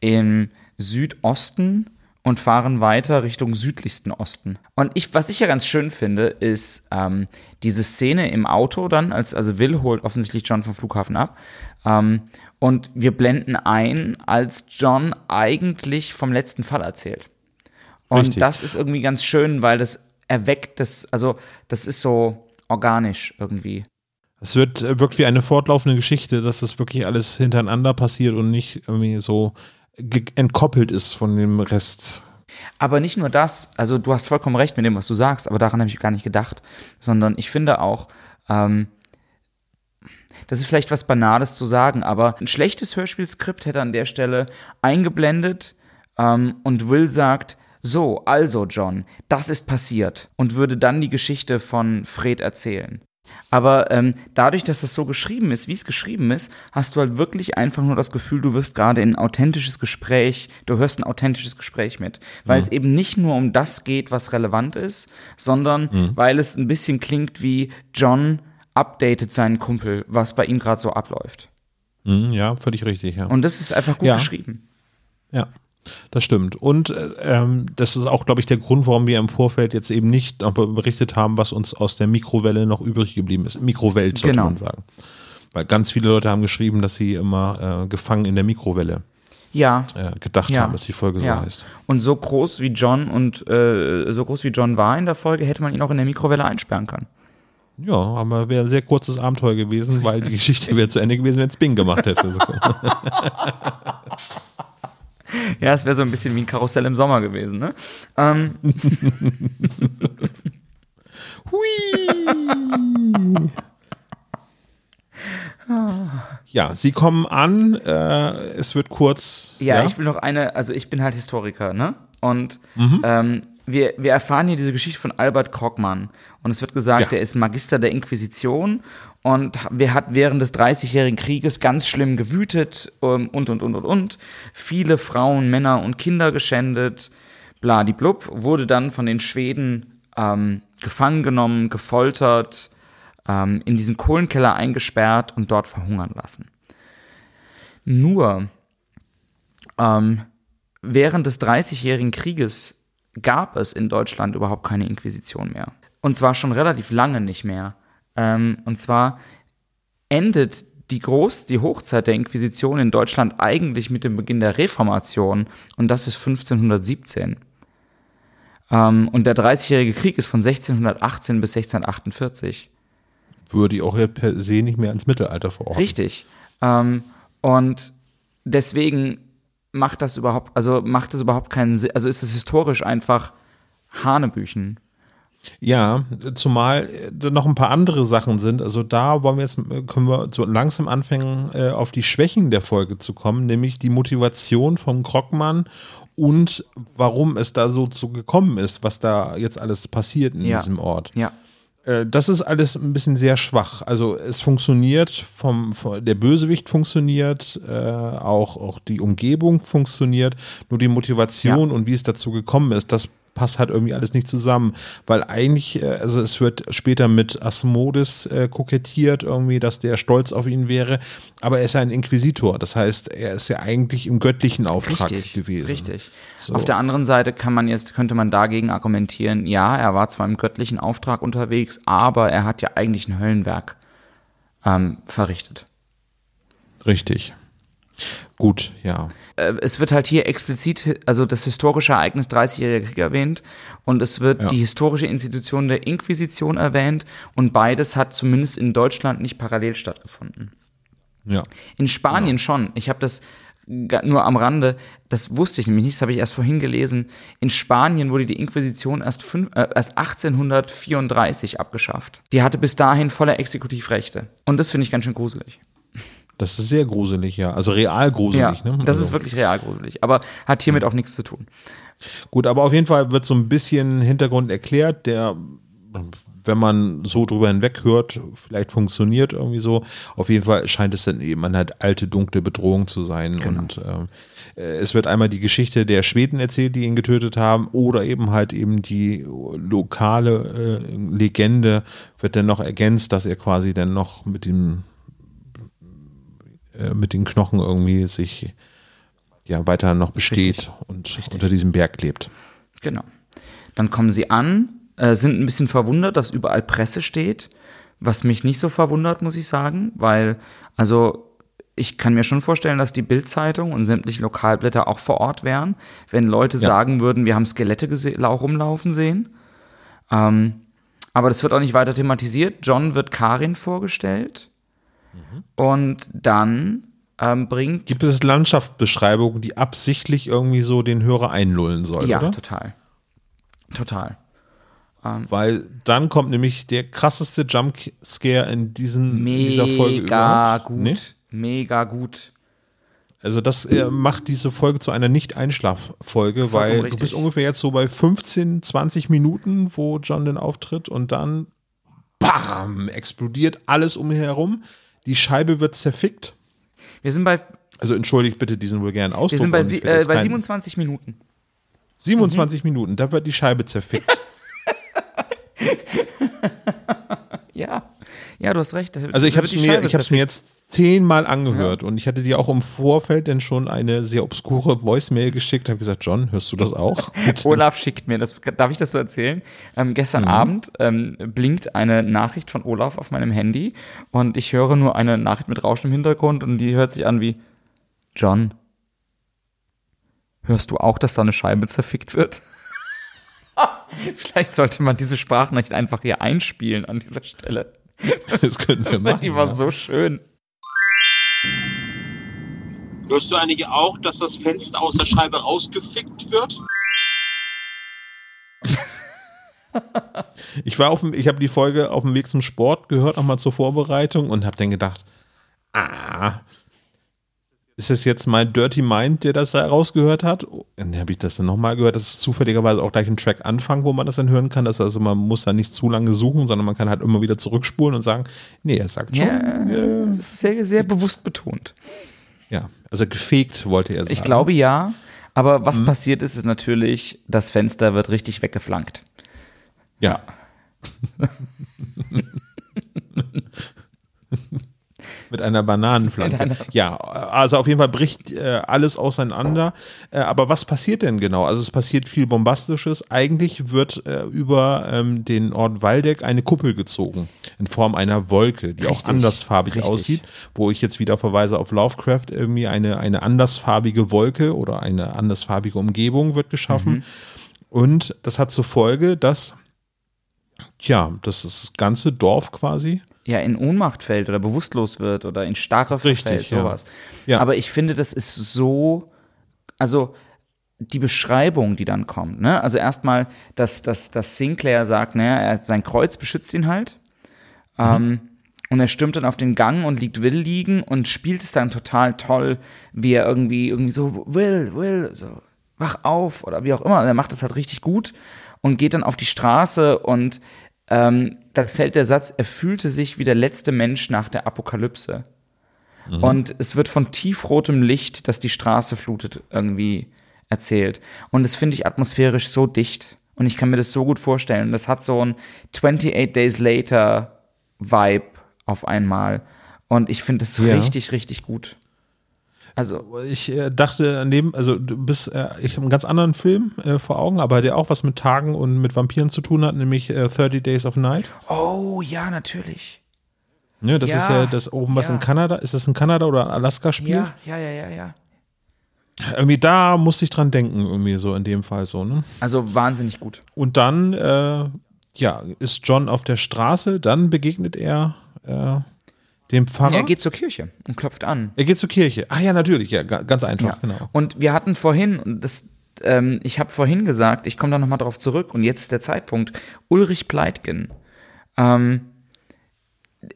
im Südosten und fahren weiter Richtung südlichsten Osten. Und ich, was ich ja ganz schön finde, ist ähm, diese Szene im Auto dann, als also Will holt offensichtlich John vom Flughafen ab. Ähm, und wir blenden ein, als John eigentlich vom letzten Fall erzählt. Und Richtig. das ist irgendwie ganz schön, weil das erweckt das, also das ist so organisch irgendwie. Es wird äh, wirkt wie eine fortlaufende Geschichte, dass das wirklich alles hintereinander passiert und nicht irgendwie so entkoppelt ist von dem Rest. Aber nicht nur das, also du hast vollkommen recht mit dem, was du sagst, aber daran habe ich gar nicht gedacht, sondern ich finde auch, ähm, das ist vielleicht was Banales zu sagen, aber ein schlechtes Hörspielskript hätte an der Stelle eingeblendet ähm, und Will sagt, so, also John, das ist passiert und würde dann die Geschichte von Fred erzählen. Aber ähm, dadurch, dass das so geschrieben ist, wie es geschrieben ist, hast du halt wirklich einfach nur das Gefühl, du wirst gerade in ein authentisches Gespräch, du hörst ein authentisches Gespräch mit. Weil es eben nicht nur um das geht, was relevant ist, sondern weil es ein bisschen klingt wie John updatet seinen Kumpel, was bei ihm gerade so abläuft. Mhm, ja, völlig richtig, ja. Und das ist einfach gut Ja. geschrieben. Ja. Das stimmt. Und äh, ähm, das ist auch, glaube ich, der Grund, warum wir im Vorfeld jetzt eben nicht berichtet haben, was uns aus der Mikrowelle noch übrig geblieben ist. Mikrowelt, sollte Genau. man sagen. Weil ganz viele Leute haben geschrieben, dass sie immer äh, gefangen in der Mikrowelle Ja. äh, gedacht Ja. haben, dass die Folge so ja. heißt. Und so groß wie John und äh, so groß wie John war in der Folge, hätte man ihn auch in der Mikrowelle einsperren können. Ja, aber wäre ein sehr kurzes Abenteuer gewesen, weil die Geschichte wäre zu Ende gewesen, wenn es Bing gemacht hätte. Ja, es wäre so ein bisschen wie ein Karussell im Sommer gewesen, ne? Ähm, ja, sie kommen an, äh, es wird kurz. ja, ich will noch eine, also ich bin halt Historiker, ne? Und Mhm. ähm, wir, wir erfahren hier diese Geschichte von Albert Krogmann. Und es wird gesagt, Ja. er ist Magister der Inquisition und wer hat während des Dreißigjährigen Krieges ganz schlimm gewütet ähm, und, und, und, und, und. Viele Frauen, Männer und Kinder geschändet, bladiblub, wurde dann von den Schweden ähm, gefangen genommen, gefoltert, ähm, in diesen Kohlenkeller eingesperrt und dort verhungern lassen. Nur ähm, während des Dreißigjährigen Krieges gab es in Deutschland überhaupt keine Inquisition mehr. Und zwar schon relativ lange nicht mehr. Ähm, und zwar endet die Groß, die Hochzeit der Inquisition in Deutschland eigentlich mit dem Beginn der Reformation und das ist 1517. Ähm, und der Dreißigjährige Krieg ist von 1618 bis 1648. Würde ich auch ja per se nicht mehr ins Mittelalter verorten. Richtig. Ähm, und deswegen macht das überhaupt, also macht das überhaupt keinen Sinn, also ist es historisch einfach Hanebüchen. Ja, zumal äh, noch ein paar andere Sachen sind. Also da wollen wir jetzt, äh, können wir so langsam anfangen, äh, auf die Schwächen der Folge zu kommen, nämlich die Motivation von Krockmann und warum es da so zu gekommen ist, was da jetzt alles passiert in Ja. diesem Ort. Ja. Äh, Das ist alles ein bisschen sehr schwach. Also es funktioniert, vom, vom der Bösewicht funktioniert, äh, auch, auch die Umgebung funktioniert, nur die Motivation und wie es dazu gekommen ist, das passt halt irgendwie alles nicht zusammen, weil eigentlich, äh, also es wird später mit Asmodis äh, kokettiert irgendwie, dass der stolz auf ihn wäre, aber er ist ja ein Inquisitor, das heißt, er ist ja eigentlich im göttlichen Auftrag Richtig, gewesen. richtig. So. Auf der anderen Seite kann man jetzt, könnte man dagegen argumentieren, ja, er war zwar im göttlichen Auftrag unterwegs, aber er hat ja eigentlich ein Höllenwerk ähm, verrichtet. Richtig. Gut, ja. Äh, es wird halt hier explizit, also das historische Ereignis 30-jähriger Krieg erwähnt und es wird Ja. die historische Institution der Inquisition erwähnt und beides hat zumindest in Deutschland nicht parallel stattgefunden. Ja. In Spanien schon. Ich habe das nur am Rande, das wusste ich nämlich nicht, das habe ich erst vorhin gelesen. In Spanien wurde die Inquisition erst, fünf, äh, erst 1834 abgeschafft. Die hatte bis dahin volle Exekutivrechte. Und das finde ich ganz schön gruselig. Das ist sehr gruselig, ja. Also real gruselig, ja, ne? das also. ist wirklich real gruselig. Aber hat hiermit auch nichts zu tun. Gut, aber auf jeden Fall wird so ein bisschen Hintergrund erklärt, der, wenn man so drüber hinweg hört, vielleicht funktioniert irgendwie so. Auf jeden Fall scheint es dann eben eine halt alte, dunkle Bedrohung zu sein. Genau. Und äh, es wird einmal die Geschichte der Schweden erzählt, die ihn getötet haben, oder eben halt eben die lokale äh, Legende wird dann noch ergänzt, dass er quasi dann noch mit dem äh, mit den Knochen irgendwie sich ja weiter noch besteht Richtig. und unter diesem Berg lebt. Genau. Dann kommen sie an, äh, sind ein bisschen verwundert, dass überall Presse steht, was mich nicht so verwundert, muss ich sagen, weil, also, ich kann mir schon vorstellen, dass die Bildzeitung und sämtliche Lokalblätter auch vor Ort wären, wenn Leute Ja. sagen würden, wir haben Skelette rumlaufen sehen. Ähm, aber das wird auch nicht weiter thematisiert. John wird Karin vorgestellt. Und dann ähm, bringt. Gibt es Landschaftsbeschreibungen, die absichtlich irgendwie so den Hörer einlullen sollen, ja, oder? total. Total. Weil dann kommt nämlich der krasseste Jumpscare in, diesen, in dieser Folge Mega überhaupt. gut. Nee? Mega gut. Also das äh, macht diese Folge zu einer Nicht-Einschlaffolge, weil du richtig. bist ungefähr jetzt so bei 15, 20 Minuten, wo John den auftritt und dann bam, explodiert alles um herum. Die Scheibe wird zerfickt. Wir sind bei, Also entschuldigt bitte diesen vulgären Ausdruck. wir sind bei, sie, äh, bei kein- 27 Minuten. 27 Minuten, da wird die Scheibe zerfickt. Ja. Ja, du hast recht. Also ich habe es mir, ich mir jetzt zehnmal angehört und ich hatte dir auch im Vorfeld denn schon eine sehr obskure Voicemail geschickt, habe gesagt, John, hörst du das auch? Olaf schickt mir das. Darf ich das so erzählen? Ähm, gestern Mhm. Abend ähm, blinkt eine Nachricht von Olaf auf meinem Handy und ich höre nur eine Nachricht mit Rauschen im Hintergrund und die hört sich an wie John. Hörst du auch, dass da eine Scheibe zerfickt wird? Vielleicht sollte man diese Sprachnachricht einfach hier einspielen an dieser Stelle. Das könnten wir machen. Die war ja. so schön. Hörst du eigentlich auch, dass das Fenster aus der Scheibe rausgefickt wird? Ich war auf dem, ich habe die Folge auf dem Weg zum Sport gehört, nochmal zur Vorbereitung und habe dann gedacht, ah, ist das jetzt mein Dirty Mind, der das da rausgehört hat? Dann habe ich das dann nochmal gehört, das ist zufälligerweise auch gleich ein Track Anfang, wo man das dann hören kann. Das also man muss da nicht zu lange suchen, sondern man kann halt immer wieder zurückspulen und sagen, nee, er sagt schon, Ja, äh, das ist sehr, sehr bewusst betont. ja, also gefegt wollte er sagen. Ich glaube ja, aber Mhm. was passiert ist, ist natürlich, das Fenster wird richtig weggeflankt. Ja. Mit einer Bananenflanke. Einer- ja, also auf jeden Fall bricht äh, alles auseinander. Äh, aber was passiert denn genau? Also es passiert viel Bombastisches. Eigentlich wird äh, über ähm, den Ort Waldeck eine Kuppel gezogen in Form einer Wolke, die auch Richtig, andersfarbig richtig. aussieht, wo ich jetzt wieder verweise auf Lovecraft, irgendwie eine, eine andersfarbige Wolke oder eine andersfarbige Umgebung wird geschaffen. Mhm. Und das hat zur Folge, dass Tja, dass das ganze Dorf quasi. Ja, in Ohnmacht fällt oder bewusstlos wird oder in Starre Richtig, verfällt, ja. sowas. Ja. Aber ich finde, das ist so, also die Beschreibung, die dann kommt, ne? Also erstmal, dass, dass, dass Sinclair sagt, naja, er, sein Kreuz beschützt ihn halt. Ähm, und er stürmt dann auf den Gang und liegt Will liegen und spielt es dann total toll, wie er irgendwie, irgendwie so, Will, Will, so, wach auf oder wie auch immer. Und er macht das halt richtig gut und geht dann auf die Straße und ähm, dann fällt der Satz, er fühlte sich wie der letzte Mensch nach der Apokalypse. Und es wird von tiefrotem Licht, das die Straße flutet, irgendwie erzählt. Und das finde ich atmosphärisch so dicht. Und ich kann mir das so gut vorstellen. Und das hat so ein 28 Days Later Vibe auf einmal. Und ich finde das Ja. richtig, richtig gut. Also, Ich äh, dachte dem, also du bist, äh, ich habe einen ganz anderen Film äh, vor Augen, aber der auch was mit Tagen und mit Vampiren zu tun hat, nämlich äh, 30 Days of Night. oh ja, natürlich. Ne, das Ja, ist ja das oben, was ja. in Kanada, ist das in Kanada oder in Alaska spielt? Ja, ja, ja, ja, ja. Irgendwie da musste ich dran denken, irgendwie so in dem Fall so, ne? Also wahnsinnig gut. Und dann, äh, ja, ist John auf der Straße, dann begegnet er äh, dem Pfarrer. Er geht zur Kirche und klopft an. er geht zur Kirche. Ah ja, natürlich, ja, ga- ganz einfach, Ja. genau. Und wir hatten vorhin, das, ähm, ich habe vorhin gesagt, ich komme da nochmal drauf zurück, und jetzt ist der Zeitpunkt, Ulrich Pleitgen, ähm,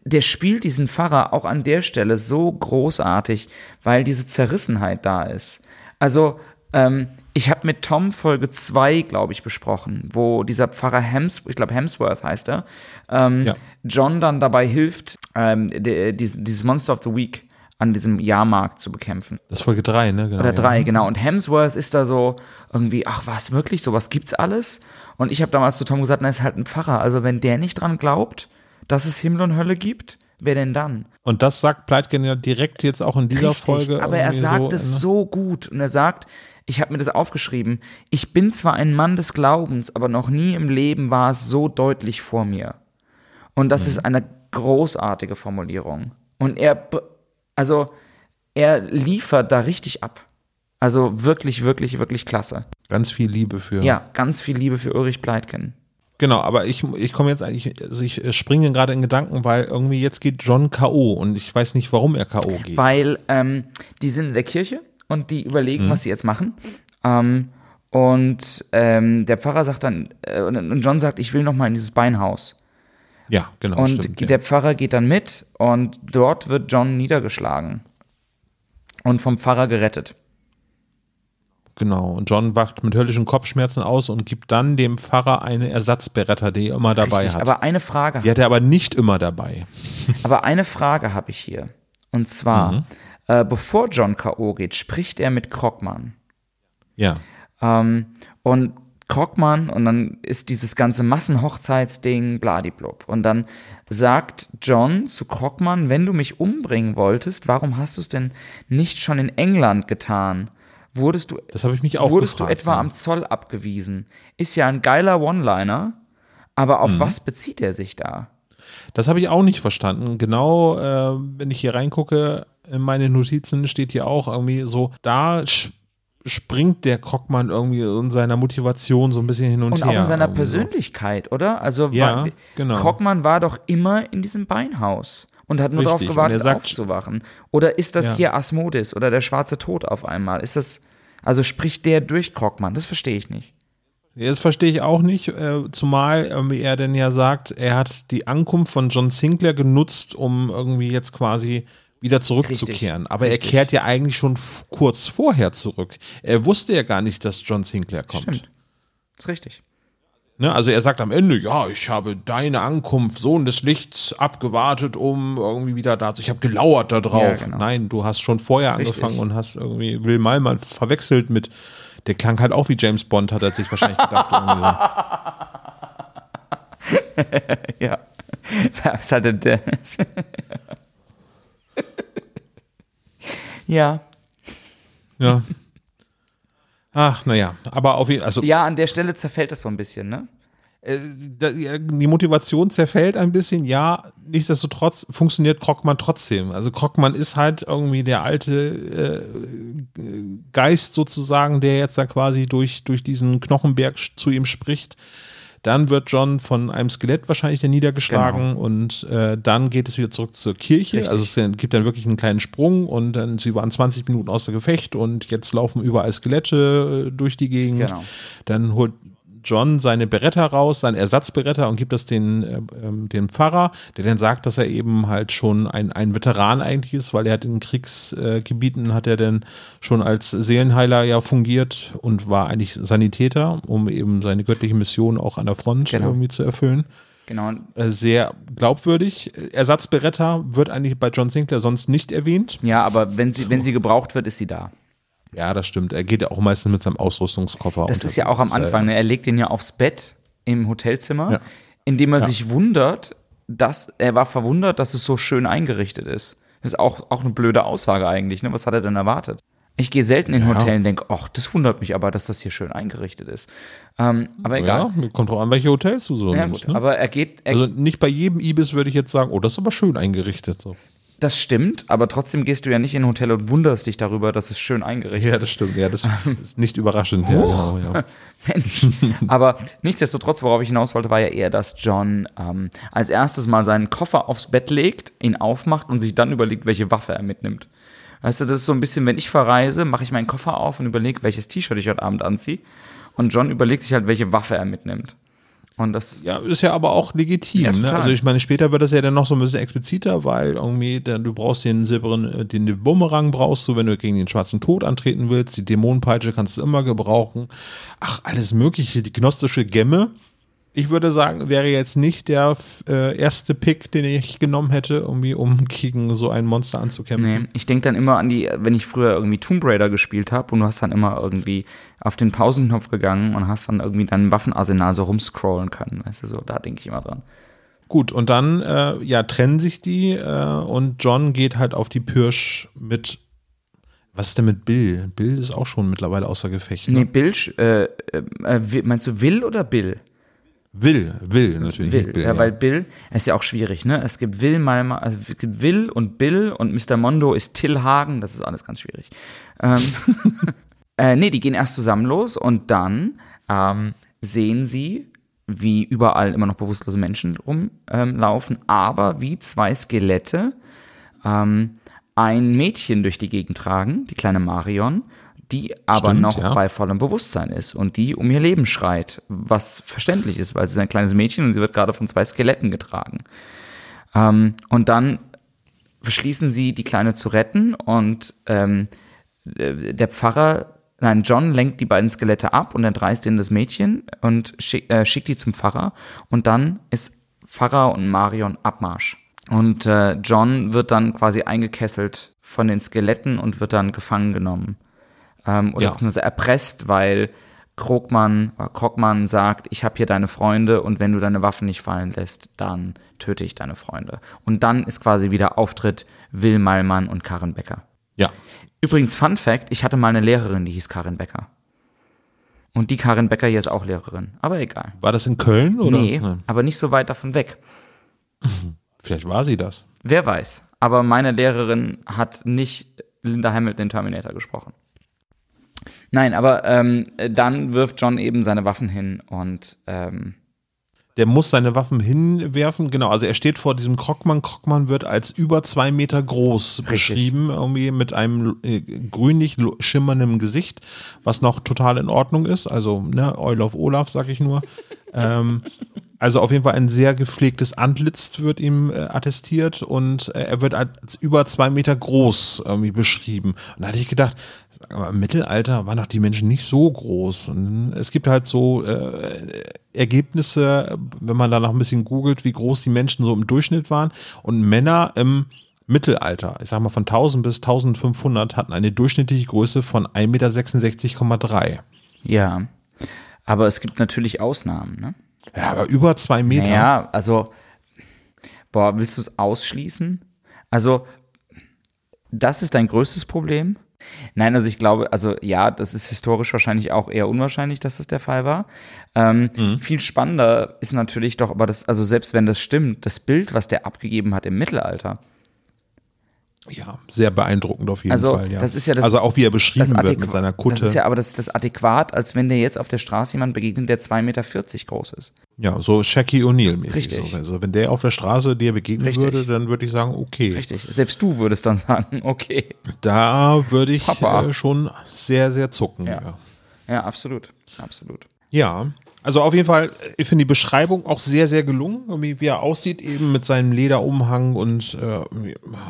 der spielt diesen Pfarrer auch an der Stelle so großartig, weil diese Zerrissenheit da ist. Also, ähm, ich habe mit Tom Folge 2, glaube ich, besprochen, wo dieser Pfarrer Hems, ich glaube Hemsworth heißt er, ähm, Ja. John dann dabei hilft, ähm, de, dieses, dieses Monster of the Week an diesem Jahrmarkt zu bekämpfen. Das ist Folge 3, ne? Genau, Oder ja. drei, genau. Und Hemsworth ist da so irgendwie, ach was, wirklich, sowas gibt's alles? Und ich habe damals zu Tom gesagt, na, ist halt ein Pfarrer. Also wenn der nicht dran glaubt, dass es Himmel und Hölle gibt, wer denn dann? Und das sagt Pleitgen ja direkt jetzt auch in dieser Richtig, Folge. aber er sagt so, es ne? so gut. Und er sagt, ich habe mir das aufgeschrieben, ich bin zwar ein Mann des Glaubens, aber noch nie im Leben war es so deutlich vor mir. Und das Mhm. ist eine großartige Formulierung. Und er, b- also, er liefert da richtig ab. Also wirklich, wirklich, wirklich klasse. Ganz viel Liebe für. Ja, ganz viel Liebe für Ulrich Pleitgen. Genau, aber ich, ich komme jetzt eigentlich, also ich äh, springe gerade in Gedanken, weil irgendwie jetzt geht John K.O. und ich weiß nicht, warum er K.O. geht. Weil ähm, die sind in der Kirche und die überlegen, Mhm. was sie jetzt machen. Ähm, und ähm, der Pfarrer sagt dann, äh, und- John sagt, ich will noch mal in dieses Beinhaus. ja, genau. Und stimmt, der ja. Pfarrer geht dann mit und dort wird John niedergeschlagen und vom Pfarrer gerettet. Genau. Und John wacht mit höllischen Kopfschmerzen aus und gibt dann dem Pfarrer eine Ersatzberetta, die er immer dabei Richtig, hat. aber eine Frage, die hat er aber nicht immer dabei. aber eine Frage habe ich hier. Und zwar, Mhm. äh, bevor John K.O. geht, spricht er mit Krogmann. Ja. Ähm, und Krogmann und dann ist dieses ganze Massenhochzeitsding, bladiblub. Und dann sagt John zu Krogmann, wenn du mich umbringen wolltest, warum hast du es denn nicht schon in England getan? Wurdest du, Das ich mich auch wurdest gefragt, du etwa ja. am Zoll abgewiesen? Ist ja ein geiler One-Liner, aber Mhm. auf was bezieht er sich da? Das habe ich auch nicht verstanden. Genau, äh, wenn ich hier reingucke, in meine Notizen steht hier auch irgendwie so, da springt der Krockmann irgendwie in seiner Motivation so ein bisschen hin und, Und her. auch in seiner irgendwie so. Persönlichkeit, oder? Also Ja, war, genau. Krogmann war doch immer in diesem Beinhaus und hat nur darauf Richtig, und gewartet, sagt- aufzuwachen. Oder ist das Ja. hier Asmodis oder der schwarze Tod auf einmal? Ist das, also spricht der durch Krogmann? Das verstehe ich nicht. Das verstehe ich auch nicht, äh, zumal irgendwie er denn ja sagt, er hat die Ankunft von John Sinclair genutzt, um irgendwie jetzt quasi wieder zurückzukehren. Aber richtig. er kehrt ja eigentlich schon kurz vorher zurück. Er wusste ja gar nicht, dass John Sinclair kommt. Stimmt. ist richtig. Ne, also er sagt am Ende, ja, ich habe deine Ankunft, Sohn des Lichts, abgewartet, um irgendwie wieder da zu. Ich habe gelauert da drauf. Ja, genau. Nein, du hast schon vorher Richtig. angefangen und hast irgendwie Will Malmann verwechselt mit. Der klang halt auch wie James Bond, hat er sich wahrscheinlich gedacht. so. Ja. Was hatte der? ja. Ja. Ach, naja, aber auf jeden Fall, also Ja, an der Stelle zerfällt das so ein bisschen, ne? Äh, die Motivation zerfällt ein bisschen, ja, nichtsdestotrotz funktioniert Krockmann trotzdem. Also Krockmann ist halt irgendwie der alte äh, Geist sozusagen, der jetzt da quasi durch, durch diesen Knochenberg zu ihm spricht. Dann wird John von einem Skelett wahrscheinlich niedergeschlagen und äh, dann geht es wieder zurück zur Kirche. Richtig. Also es gibt dann wirklich einen kleinen Sprung und dann sie waren 20 Minuten außer Gefecht und jetzt laufen überall Skelette äh, durch die Gegend. Genau. Dann holt John seine Beretta raus, sein Ersatzberetta und gibt das den, äh, ähm, dem Pfarrer, der dann sagt, dass er eben halt schon ein, ein Veteran eigentlich ist, weil er hat in Kriegsgebieten hat er dann schon als Seelenheiler ja fungiert und war eigentlich Sanitäter, um eben seine göttliche Mission auch an der Front Genau. irgendwie zu erfüllen. Genau. Äh, Sehr glaubwürdig. Ersatzberetta wird eigentlich bei John Sinclair sonst nicht erwähnt. Ja, aber wenn sie, wenn sie gebraucht wird, ist sie da. Ja, das stimmt. Er geht ja auch meistens mit seinem Ausrüstungskoffer. Das ist ja auch am. Anfang. Ne? Er legt ihn ja aufs Bett im Hotelzimmer, Ja. indem er Ja. sich wundert, dass er war verwundert, dass es so schön eingerichtet ist. Das ist auch, auch eine blöde Aussage eigentlich. Ne? Was hat er denn erwartet? Ich gehe selten in Ja. Hotels und denke, ach, das wundert mich aber, dass das hier schön eingerichtet ist. Ähm, aber egal. Ja, kommt drauf an, welche Hotels du so Ja, nimmst. gut, Ne? Aber er geht, er, Also nicht bei jedem Ibis würde ich jetzt sagen, oh, das ist aber schön eingerichtet. So. Das stimmt, aber trotzdem gehst du ja nicht in ein Hotel und wunderst dich darüber, dass es schön eingerichtet Ja, das stimmt. Ja, das ist nicht überraschend. Ja, genau, ja. Mensch. Aber nichtsdestotrotz, worauf ich hinaus wollte, war ja eher, dass John ähm, als erstes mal seinen Koffer aufs Bett legt, ihn aufmacht und sich dann überlegt, welche Waffe er mitnimmt. Weißt du, das ist so ein bisschen, wenn ich verreise, mache ich meinen Koffer auf und überlege, welches T-Shirt ich heute Abend anziehe. Und John überlegt sich halt, welche Waffe er mitnimmt. Und das, ja, ist ja aber auch legitim. Ja, ne? Also ich meine, später wird das ja dann noch so ein bisschen expliziter, weil irgendwie der, du brauchst den silbernen, äh, den, den Bumerang brauchst du, wenn du gegen den schwarzen Tod antreten willst. Die Dämonenpeitsche kannst du immer gebrauchen. Ach, alles mögliche. Die gnostische Gemme. Ich würde sagen, wäre jetzt nicht der äh, erste Pick, den ich genommen hätte, irgendwie, um gegen so ein Monster anzukämpfen. nee, ich denke dann immer an die, wenn ich früher irgendwie Tomb Raider gespielt habe und du hast dann immer irgendwie auf den Pausenknopf gegangen und hast dann irgendwie dein Waffenarsenal so rumscrollen können. Weißt du, so, da denke ich immer dran. Gut, und dann äh, ja, trennen sich die äh, und John geht halt auf die Pirsch mit. Was ist denn mit Bill? Bill ist auch schon mittlerweile außer Gefecht. Nee, Ne? Bill, äh, äh, äh, meinst du Will oder Bill? Will, Will natürlich. Will, Bill, ja, weil Bill, ist ja auch schwierig, ne? Es gibt Will Malma, also es gibt Will und Bill und Mr. Mondo ist Till Hagen, das ist alles ganz schwierig. Ähm, äh, nee, die gehen erst zusammen los und dann ähm, sehen sie, wie überall immer noch bewusstlose Menschen rumlaufen, ähm, aber wie zwei Skelette ähm, ein Mädchen durch die Gegend tragen, die kleine Marion, die aber Stimmt, noch ja. bei vollem Bewusstsein ist und die um ihr Leben schreit, was verständlich ist, weil sie ist ein kleines Mädchen und sie wird gerade von zwei Skeletten getragen. Ähm, und dann beschließen sie, die Kleine zu retten und ähm, äh, der Pfarrer, nein, John lenkt die beiden Skelette ab und entreißt ihnen das Mädchen und schick, äh, schickt die zum Pfarrer und dann ist Pfarrer und Marion Abmarsch. Und äh, John wird dann quasi eingekesselt von den Skeletten und wird dann gefangen genommen. Ähm, oder Ja. beziehungsweise erpresst, weil Krogmann, Krogmann sagt, ich habe hier deine Freunde und wenn du deine Waffen nicht fallen lässt, dann töte ich deine Freunde. Und dann ist quasi wieder Auftritt Will Malmann und Karin Becker. Ja. Übrigens, Fun Fact, ich hatte mal eine Lehrerin, die hieß Karin Becker. Und die Karin Becker hier ist auch Lehrerin. Aber egal. War das in Köln oder? nee, Nein. aber nicht so weit davon weg. Vielleicht war sie das. Wer weiß. Aber meine Lehrerin hat nicht Linda Hamilton in Terminator gesprochen. Nein, aber ähm, dann wirft John eben seine Waffen hin und ähm, Der muss seine Waffen hinwerfen, genau. Also er steht vor diesem Krogmann. Krogmann wird als über zwei Meter groß beschrieben, irgendwie mit einem äh, grünlich schimmernden Gesicht, was noch total in Ordnung ist. Also, ne, Oil of Olaf, sag ich nur. ähm, also auf jeden Fall ein sehr gepflegtes Antlitz wird ihm äh, attestiert und äh, er wird als über zwei Meter groß irgendwie beschrieben. Und da hatte ich gedacht, mal, im Mittelalter waren doch die Menschen nicht so groß. Und es gibt halt so äh, Ergebnisse, wenn man danach ein bisschen googelt, wie groß die Menschen so im Durchschnitt waren. Und Männer im Mittelalter, ich sag mal von 1000 bis 1500, hatten eine durchschnittliche Größe von 1,66,3 Meter. ja. Aber es gibt natürlich Ausnahmen, ne? Ja, aber über zwei Meter. Naja, also, boah, willst du es ausschließen? Also, das ist dein größtes Problem? Nein, also ich glaube, also ja, das ist historisch wahrscheinlich auch eher unwahrscheinlich, dass das der Fall war. Ähm, Viel spannender ist natürlich doch, aber das, also selbst wenn das stimmt, das Bild, was der abgegeben hat im Mittelalter, Ja, sehr beeindruckend auf jeden Also, Fall. Ja. das ist ja das- also auch wie er beschrieben wird mit seiner Kutte. Das ist ja aber das, das adäquat, als wenn dir jetzt auf der Straße jemand begegnet, der 2,40 Meter groß ist. Ja, so O'Neal-mäßig. Richtig. So. Also wenn der auf der Straße dir begegnen Richtig. würde, dann würde ich sagen, okay. Richtig. Selbst du würdest dann sagen, okay. Da würde ich äh, schon sehr, sehr zucken. Ja. Ja. Ja, absolut. Absolut. ja. Also auf jeden Fall, ich finde die Beschreibung auch sehr, sehr gelungen, wie er aussieht, eben mit seinem Lederumhang und äh,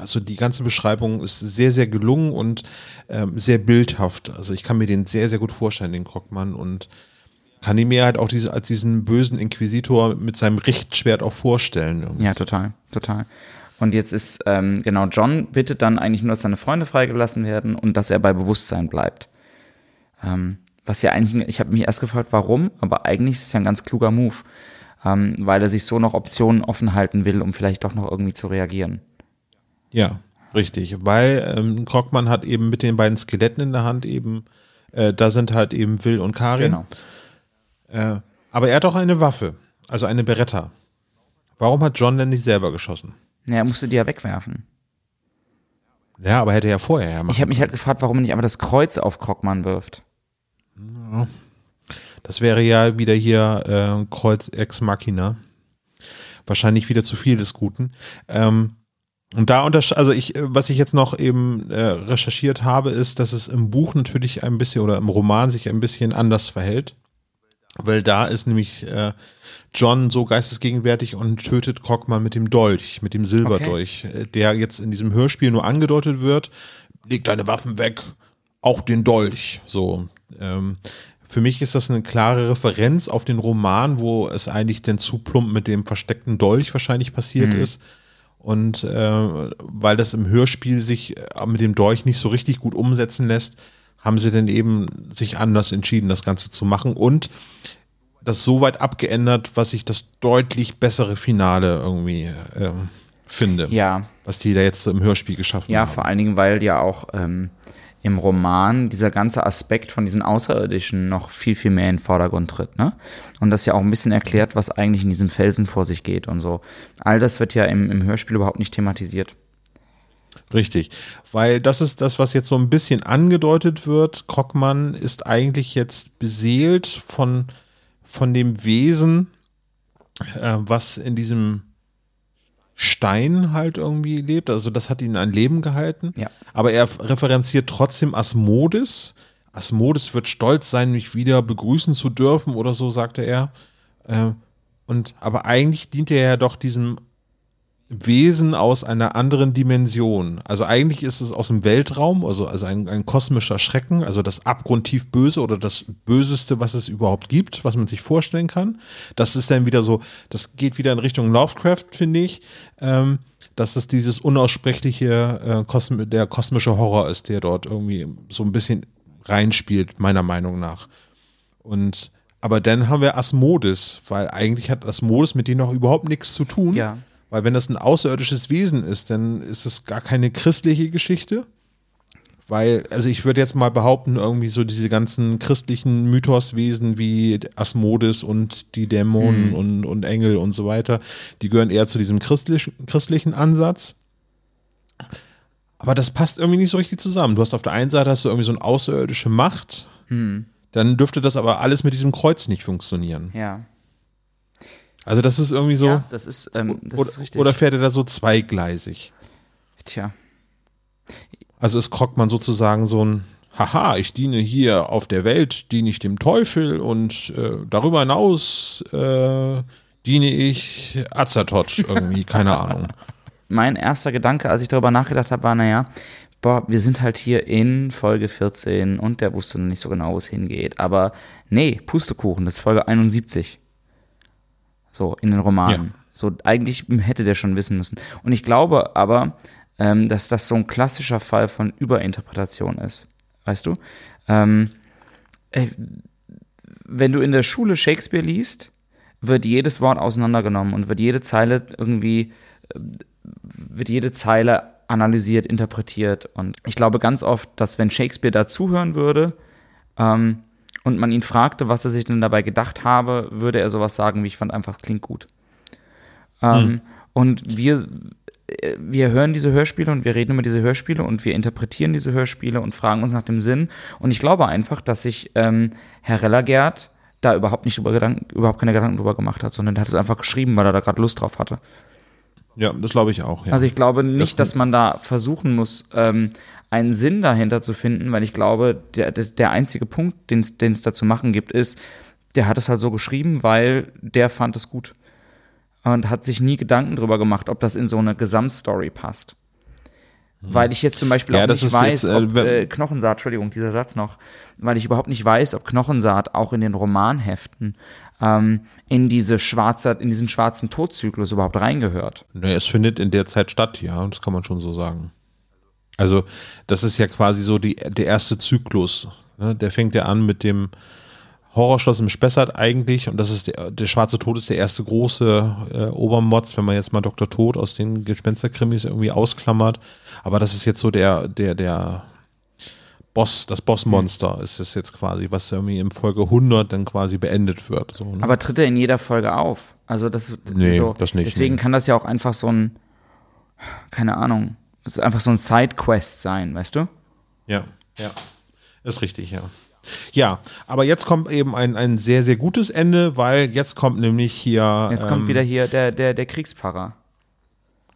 also die ganze Beschreibung ist sehr, sehr gelungen und ähm, sehr bildhaft. Also ich kann mir den sehr, sehr gut vorstellen, den Krogmann und kann ihn mir halt auch diese, als diesen bösen Inquisitor mit seinem Richtschwert auch vorstellen. irgendwie. Ja, total, total. Und jetzt ist, ähm, genau, John bittet dann eigentlich nur, dass seine Freunde freigelassen werden und dass er bei Bewusstsein bleibt. Ähm, was ja eigentlich, ich habe mich erst gefragt, warum, aber eigentlich ist es ja ein ganz kluger Move, ähm, weil er sich so noch Optionen offen halten will, um vielleicht doch noch irgendwie zu reagieren. Ja, richtig. Weil ähm, Krogmann hat eben mit den beiden Skeletten in der Hand eben, äh, da sind halt eben Will und Karin. Genau. Äh, aber er hat auch eine Waffe, also eine Beretta. Warum hat John denn nicht selber geschossen? Ja, er musste die ja wegwerfen. Ja, aber hätte er ja vorher ja machen. Ich habe mich halt gefragt, warum er nicht einfach das Kreuz auf Krogmann wirft. Das wäre ja wieder hier äh, Kreuz Ex Machina. Wahrscheinlich wieder zu viel des Guten. Ähm, und da untersch also ich, äh, was ich jetzt noch eben äh, recherchiert habe, ist, dass es im Buch natürlich ein bisschen oder im Roman sich ein bisschen anders verhält. Weil da ist nämlich äh, John so geistesgegenwärtig und tötet Krogmann mit dem Dolch, mit dem Silberdolch, äh, der jetzt in diesem Hörspiel nur angedeutet wird. Leg deine Waffen weg, auch den Dolch. So. Ähm, für mich ist das eine klare Referenz auf den Roman, wo es eigentlich denn zu plump mit dem versteckten Dolch wahrscheinlich passiert ist. Und äh, weil das im Hörspiel sich äh, mit dem Dolch nicht so richtig gut umsetzen lässt, haben sie dann eben sich anders entschieden, das Ganze zu machen und das so weit abgeändert, was ich das deutlich bessere Finale irgendwie äh, finde, Ja, was die da jetzt im Hörspiel geschaffen Ja, haben. vor allen Dingen, weil ja auch ähm, im Roman dieser ganze Aspekt von diesen Außerirdischen noch viel, viel mehr in den Vordergrund tritt. Ne? Und das ja auch ein bisschen erklärt, was eigentlich in diesem Felsen vor sich geht und so. All das wird ja im, im Hörspiel überhaupt nicht thematisiert. Richtig, weil das ist das, was jetzt so ein bisschen angedeutet wird. Krogmann ist eigentlich jetzt beseelt von, von dem Wesen, äh, was in diesem Stein halt irgendwie lebt. Also das hat ihn ein Leben gehalten. Ja. Aber er referenziert trotzdem Asmodis. Asmodis wird stolz sein, mich wieder begrüßen zu dürfen oder so, sagte er. Äh, und aber eigentlich dient er ja doch diesem Wesen aus einer anderen Dimension. Also eigentlich ist es aus dem Weltraum, also, also ein, ein kosmischer Schrecken, also das abgrundtief Böse oder das Böseste, was es überhaupt gibt, was man sich vorstellen kann. Das ist dann wieder so, das geht wieder in Richtung Lovecraft, finde ich. Ähm, dass es dieses unaussprechliche, äh, Kosm der kosmische Horror ist, der dort irgendwie so ein bisschen reinspielt, meiner Meinung nach. Und aber dann haben wir Asmodis, weil eigentlich hat Asmodis mit denen noch überhaupt nichts zu tun. Ja. Weil wenn das ein außerirdisches Wesen ist, dann ist es gar keine christliche Geschichte. Weil, also ich würde jetzt mal behaupten, irgendwie so diese ganzen christlichen Mythoswesen wie Asmodis und die Dämonen und, und Engel und so weiter, die gehören eher zu diesem christlichen, christlichen Ansatz. Aber das passt irgendwie nicht so richtig zusammen. Du hast auf der einen Seite hast du irgendwie so eine außerirdische Macht, dann dürfte das aber alles mit diesem Kreuz nicht funktionieren. Ja. Also das ist irgendwie so, ja, das ist, ähm, das oder, ist richtig. oder fährt er da so zweigleisig? Tja. Also ist Krockmann sozusagen so ein, haha, ich diene hier auf der Welt, diene ich dem Teufel und äh, darüber hinaus äh, diene ich Azathoth irgendwie, keine Ahnung. Mein erster Gedanke, als ich darüber nachgedacht habe, war, naja, boah, wir sind halt hier in Folge 14 und der wusste noch nicht so genau, wo es hingeht. Aber nee, Pustekuchen, das ist Folge 71. So, in den Romanen. Ja. So, eigentlich hätte der schon wissen müssen. Und ich glaube aber, ähm, dass das so ein klassischer Fall von Überinterpretation ist. Weißt du? Ähm, äh, wenn du in der Schule Shakespeare liest, wird jedes Wort auseinandergenommen und wird jede Zeile irgendwie, äh, wird jede Zeile analysiert, interpretiert. Und ich glaube ganz oft, dass wenn Shakespeare da zuhören würde ähm, und man ihn fragte, was er sich denn dabei gedacht habe, würde er sowas sagen, wie ich fand einfach, klingt gut. Ähm, Und wir, äh, wir hören diese Hörspiele und wir reden über diese Hörspiele und wir interpretieren diese Hörspiele und fragen uns nach dem Sinn. Und ich glaube einfach, dass sich ähm, Herr Rellergert da überhaupt nicht über Gedanken, überhaupt keine Gedanken drüber gemacht hat, sondern der hat es einfach geschrieben, weil er da gerade Lust drauf hatte. Ja, das glaube ich auch. Ja. Also ich glaube nicht, dass man da versuchen muss, ähm, einen Sinn dahinter zu finden, weil ich glaube, der, der, einzige Punkt, den es da zu machen gibt, ist, der hat es halt so geschrieben, weil der fand es gut. Und hat sich nie Gedanken drüber gemacht, ob das in so eine Gesamtstory passt. Weil ich jetzt zum Beispiel Ja, auch das nicht weiß, jetzt, äh, ob äh, Knochensaat, Entschuldigung, dieser Satz noch, weil ich überhaupt nicht weiß, ob Knochensaat auch in den Romanheften ähm, in diese schwarze, in diesen schwarzen Todzyklus überhaupt reingehört. Nee, es findet in der Zeit statt, ja, das kann man schon so sagen. Also, das ist ja quasi so die, der erste Zyklus. Ne? Der fängt ja an mit dem Horrorschloss im Spessart eigentlich und das ist der, der schwarze Tod ist der erste große äh, Obermotz, wenn man jetzt mal Dr. Tod aus den Gespensterkrimis irgendwie ausklammert. Aber das ist jetzt so der, der, der Boss, das Bossmonster ist es jetzt quasi, was irgendwie in Folge 100 dann quasi beendet wird. So, ne? Aber tritt er in jeder Folge auf? Also das, Nee, so, das nicht, Deswegen nee. kann das ja auch einfach so ein, keine Ahnung, es ist einfach so ein Sidequest sein, weißt du? Ja, ja. Ist richtig, ja. Ja, aber jetzt kommt eben ein, ein sehr, sehr gutes Ende, weil jetzt kommt nämlich hier Jetzt ähm, kommt wieder hier der, der, der Kriegspfarrer.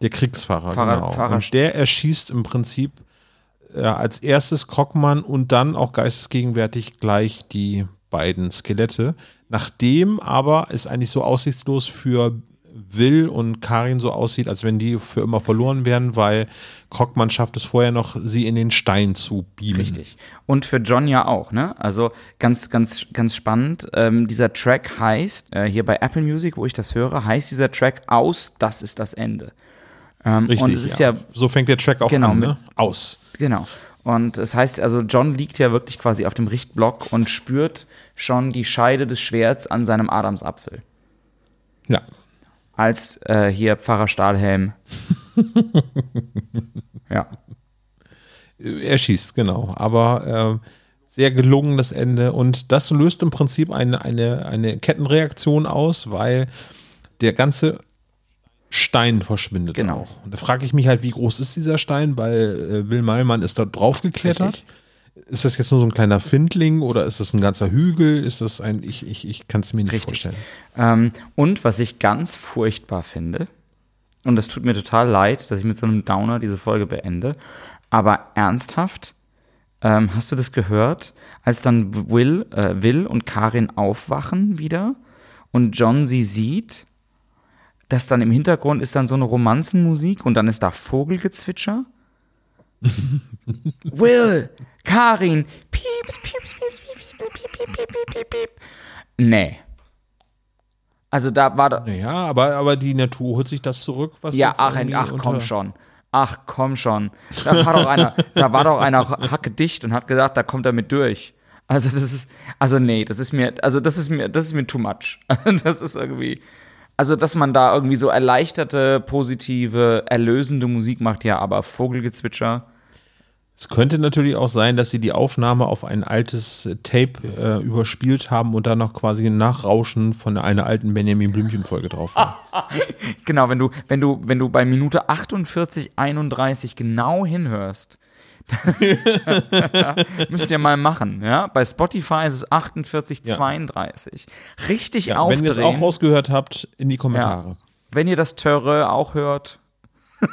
der Kriegsfahrer. Pfarrer- genau. Pfarrer- Und der erschießt im Prinzip äh, als erstes Krockmann und dann auch geistesgegenwärtig gleich die beiden Skelette. Nachdem aber es eigentlich so aussichtslos für Will und Karin so aussieht, als wenn die für immer verloren wären, weil Krockmann schafft es vorher noch, sie in den Stein zu beamen. Richtig. Und für John ja auch, ne? Also ganz, ganz, ganz spannend. Ähm, dieser Track heißt, äh, hier bei Apple Music, wo ich das höre, heißt dieser Track aus, das ist das Ende. Ähm, Richtig, und es ist ja, so fängt der Track auch Genau, an, ne? Aus. Genau. Und es heißt, also John liegt ja wirklich quasi auf dem Richtblock und spürt schon die Scheide des Schwerts an seinem Adamsapfel. Ja. Als äh, hier Pfarrer Stahlhelm. ja. Er schießt, genau. Aber äh, sehr gelungen das Ende. Und das löst im Prinzip eine, eine, eine Kettenreaktion aus, weil der ganze Stein verschwindet Genau. auch. Und da frage ich mich halt, wie groß ist dieser Stein, weil äh, Will Meilmann ist da drauf geklettert. Richtig. Ist das jetzt nur so ein kleiner Findling oder ist das ein ganzer Hügel? Ist das ein, ich, ich, ich kann es mir nicht Richtig. vorstellen. Ähm, und was ich ganz furchtbar finde, und das tut mir total leid, dass ich mit so einem Downer diese Folge beende, aber ernsthaft, ähm, hast du das gehört, als dann Will, äh, Will und Karin aufwachen wieder und John sie sieht, dass dann im Hintergrund ist dann so eine Romanzenmusik und dann ist da Vogelgezwitscher? Will, Karin, pieps, pieps, pieps, pieps, piep, piep, piep, piep, piep, piep, piep. Nee. Also da war da, Naja, aber, aber die Natur holt sich das zurück, was ja, ach, ach komm schon. Ach komm schon. Da war doch einer, da war doch einer hackedicht und hat gesagt, da kommt er mit durch. Also das ist, also nee, das ist mir, also das ist mir, das ist mir too much. Das ist irgendwie, also dass man da irgendwie so erleichterte, positive, erlösende Musik macht, ja, aber Vogelgezwitscher. Es könnte natürlich auch sein, dass sie die Aufnahme auf ein altes Tape äh, überspielt haben und dann noch quasi ein Nachrauschen von einer alten Benjamin Blümchen-Folge drauf haben. Genau, wenn du, wenn du, wenn du bei Minute 48, 31 genau hinhörst, müsst ihr mal machen, ja? Bei Spotify ist es 48, Ja. 32. Richtig Ja, aufdrehen. wenn ihr es auch rausgehört habt, in die Kommentare. Wenn ihr das Törre auch hört,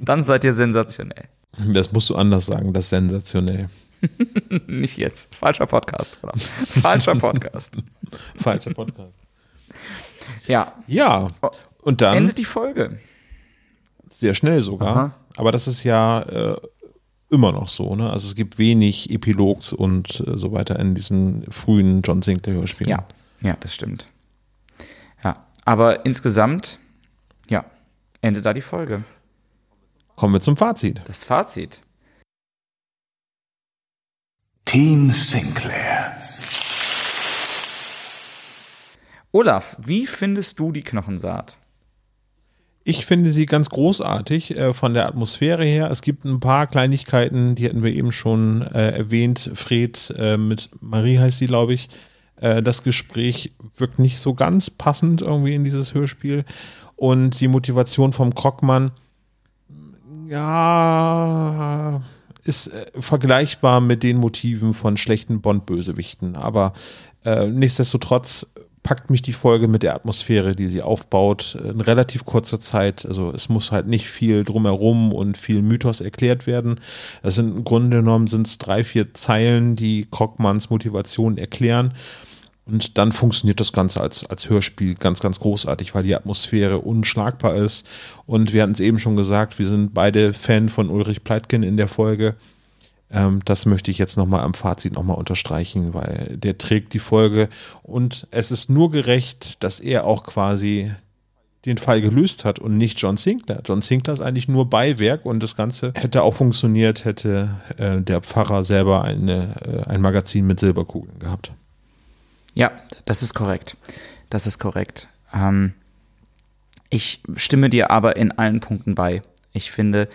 dann seid ihr sensationell. Das musst du anders sagen, das sensationell. Nicht jetzt. Falscher Podcast, oder? Falscher Podcast. Falscher Podcast. Ja, Ja, und dann endet die Folge. sehr schnell sogar. Aha. Aber das ist ja äh, immer noch so. Ne? Also es gibt wenig Epilogs und äh, so weiter in diesen frühen John Sinclair-Hörspielen. Ja, ja, das stimmt. Ja, aber insgesamt, ja, endet da die Folge. Kommen wir zum Fazit. Das Fazit. Team Sinclair. Olaf, wie findest du die Knochensaat? Ich finde sie ganz großartig äh, von der Atmosphäre her. Es gibt ein paar Kleinigkeiten, die hatten wir eben schon äh, erwähnt. Fred äh, mit Marie heißt sie, glaube ich. Äh, das Gespräch wirkt nicht so ganz passend irgendwie in dieses Hörspiel. Und die Motivation vom Krockmann, ja, ist äh, vergleichbar mit den Motiven von schlechten Bond-Bösewichten. Aber äh, nichtsdestotrotz packt mich die Folge mit der Atmosphäre, die sie aufbaut, in relativ kurzer Zeit. Also es muss halt nicht viel drumherum und viel Mythos erklärt werden. Es sind im Grunde genommen sind es drei, vier Zeilen, die Krockmanns Motivation erklären. Und dann funktioniert das Ganze als, als Hörspiel ganz, ganz großartig, weil die Atmosphäre unschlagbar ist. Und wir hatten es eben schon gesagt, wir sind beide Fan von Ulrich Pleitgen in der Folge. Ähm, das möchte ich jetzt nochmal am Fazit nochmal unterstreichen, weil der trägt die Folge und es ist nur gerecht, dass er auch quasi den Fall gelöst hat und nicht John Sinclair. John Sinclair ist eigentlich nur Beiwerk und das Ganze hätte auch funktioniert, hätte äh, der Pfarrer selber eine, äh, ein Magazin mit Silberkugeln gehabt. Ja, das ist korrekt. Das ist korrekt. Ähm, ich stimme dir aber in allen Punkten bei. Ich finde,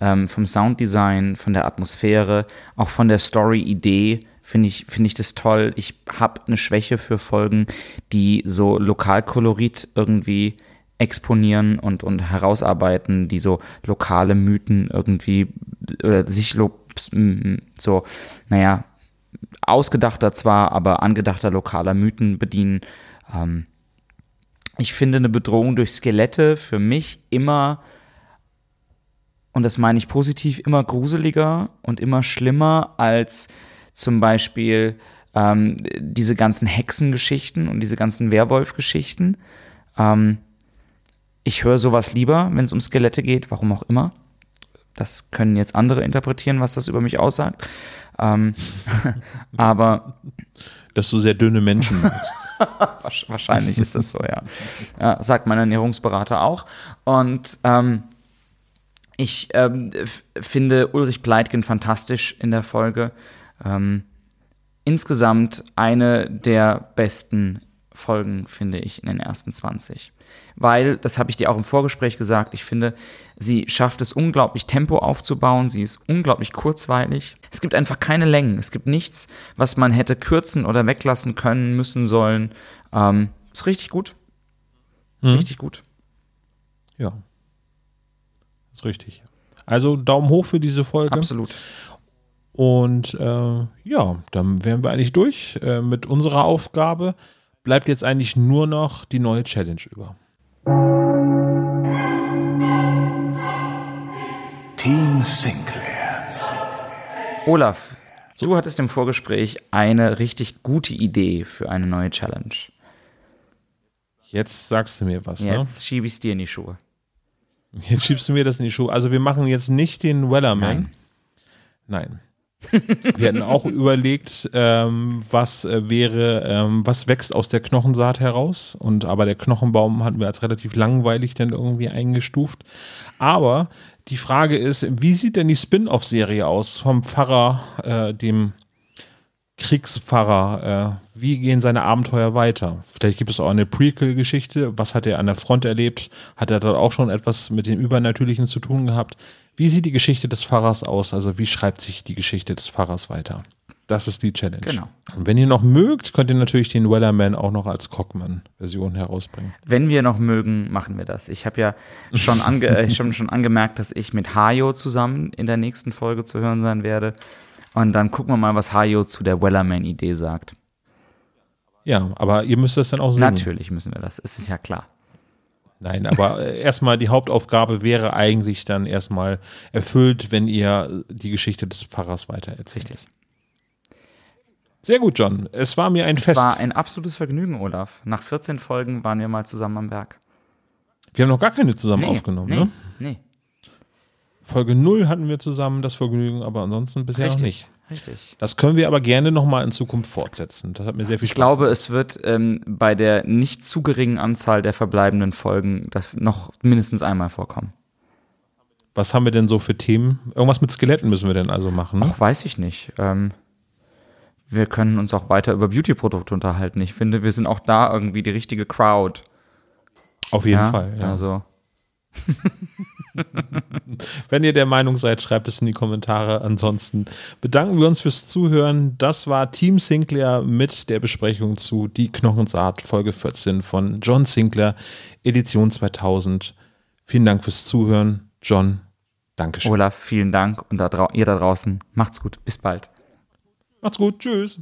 ähm, vom Sounddesign, von der Atmosphäre, auch von der Story-Idee finde ich, finde ich das toll. Ich habe eine Schwäche für Folgen, die so Lokalkolorit irgendwie exponieren und, und herausarbeiten, die so lokale Mythen irgendwie oder sich so, naja, ausgedachter zwar, aber angedachter lokaler Mythen bedienen. Ähm, ich finde eine Bedrohung durch Skelette für mich immer, und das meine ich positiv, immer gruseliger und immer schlimmer als zum Beispiel ähm, diese ganzen Hexengeschichten und diese ganzen Werwolf-Geschichten. Ähm, ich höre sowas lieber, wenn es um Skelette geht, warum auch immer. Das können jetzt andere interpretieren, was das über mich aussagt. Ähm, aber Dass du sehr dünne Menschen. Wasch- Wahrscheinlich ist das so, ja. ja sagt mein Ernährungsberater auch. Und ähm, ich ähm, finde Ulrich Pleitgen fantastisch in der Folge. Ähm, insgesamt eine der besten Folgen, finde ich, in den ersten 20. Weil, das habe ich dir auch im Vorgespräch gesagt, ich finde, sie schafft es unglaublich Tempo aufzubauen, sie ist unglaublich kurzweilig. Es gibt einfach keine Längen, es gibt nichts, was man hätte kürzen oder weglassen können, müssen sollen. Ähm, ist richtig gut. Richtig gut. Ja. Ist richtig. Also Daumen hoch für diese Folge. Absolut. Und äh, ja, dann wären wir eigentlich durch äh, mit unserer Aufgabe. Bleibt jetzt eigentlich nur noch die neue Challenge über. Team Sinclair. Olaf, du hattest im Vorgespräch eine richtig gute Idee für eine neue Challenge. Jetzt sagst du mir was, ne? Jetzt schiebe ich es dir in die Schuhe. Jetzt schiebst du mir das in die Schuhe. Also wir machen jetzt nicht den Wellerman. Nein. wir hatten auch überlegt, ähm, was äh, wäre, ähm, was wächst aus der Knochensaat heraus. Und aber der Knochenbaum hatten wir als relativ langweilig dann irgendwie eingestuft. Aber die Frage ist, wie sieht denn die Spin-off-Serie aus vom Pfarrer, äh, dem Kriegspfarrer? Äh, wie gehen seine Abenteuer weiter? Vielleicht gibt es auch eine Prequel-Geschichte. Was hat er an der Front erlebt? Hat er dort auch schon etwas mit dem Übernatürlichen zu tun gehabt? Wie sieht die Geschichte des Pfarrers aus? Also wie schreibt sich die Geschichte des Pfarrers weiter? Das ist die Challenge. Genau. Und wenn ihr noch mögt, könnt ihr natürlich den Wellerman auch noch als Cockman-Version herausbringen. Wenn wir noch mögen, machen wir das. Ich habe ja schon, ange schon, schon angemerkt, dass ich mit Hayo zusammen in der nächsten Folge zu hören sein werde. Und dann gucken wir mal, was Hayo zu der Wellerman-Idee sagt. Ja, aber ihr müsst das dann auch sehen. Natürlich müssen wir das. Es ist ja klar. Nein, aber äh, erstmal die Hauptaufgabe wäre eigentlich dann erstmal erfüllt, wenn ihr die Geschichte des Pfarrers weitererzählt. Richtig. Sehr gut, John. Es war mir ein Es Fest. war ein absolutes Vergnügen, Olaf. Nach 14 Folgen waren wir mal zusammen am Werk. Wir haben noch gar keine zusammen aufgenommen, nee, ne? Nee, Folge 0 hatten wir zusammen das Vergnügen, aber ansonsten bisher noch nicht. Richtig. Das können wir aber gerne nochmal in Zukunft fortsetzen. Das hat mir sehr viel Ich Spaß glaube, es wird ähm, bei der nicht zu geringen Anzahl der verbleibenden Folgen noch mindestens einmal vorkommen. Was haben wir denn so für Themen? Irgendwas mit Skeletten müssen wir denn also machen. Ne? Ach, weiß ich nicht. Ähm, wir können uns auch weiter über Beauty-Produkte unterhalten. Ich finde, wir sind auch da irgendwie die richtige Crowd. Auf jeden ja? Fall. Ja. Also, Wenn ihr der Meinung seid, schreibt es in die Kommentare. Ansonsten bedanken wir uns fürs Zuhören. Das war Team Sinclair mit der Besprechung zu Die Knochensaat Folge 14 von John Sinclair, Edition 2000. Vielen Dank fürs Zuhören. John, Dankeschön. Olaf, vielen Dank und da ihr da draußen, macht's gut. Bis bald. Macht's gut. Tschüss.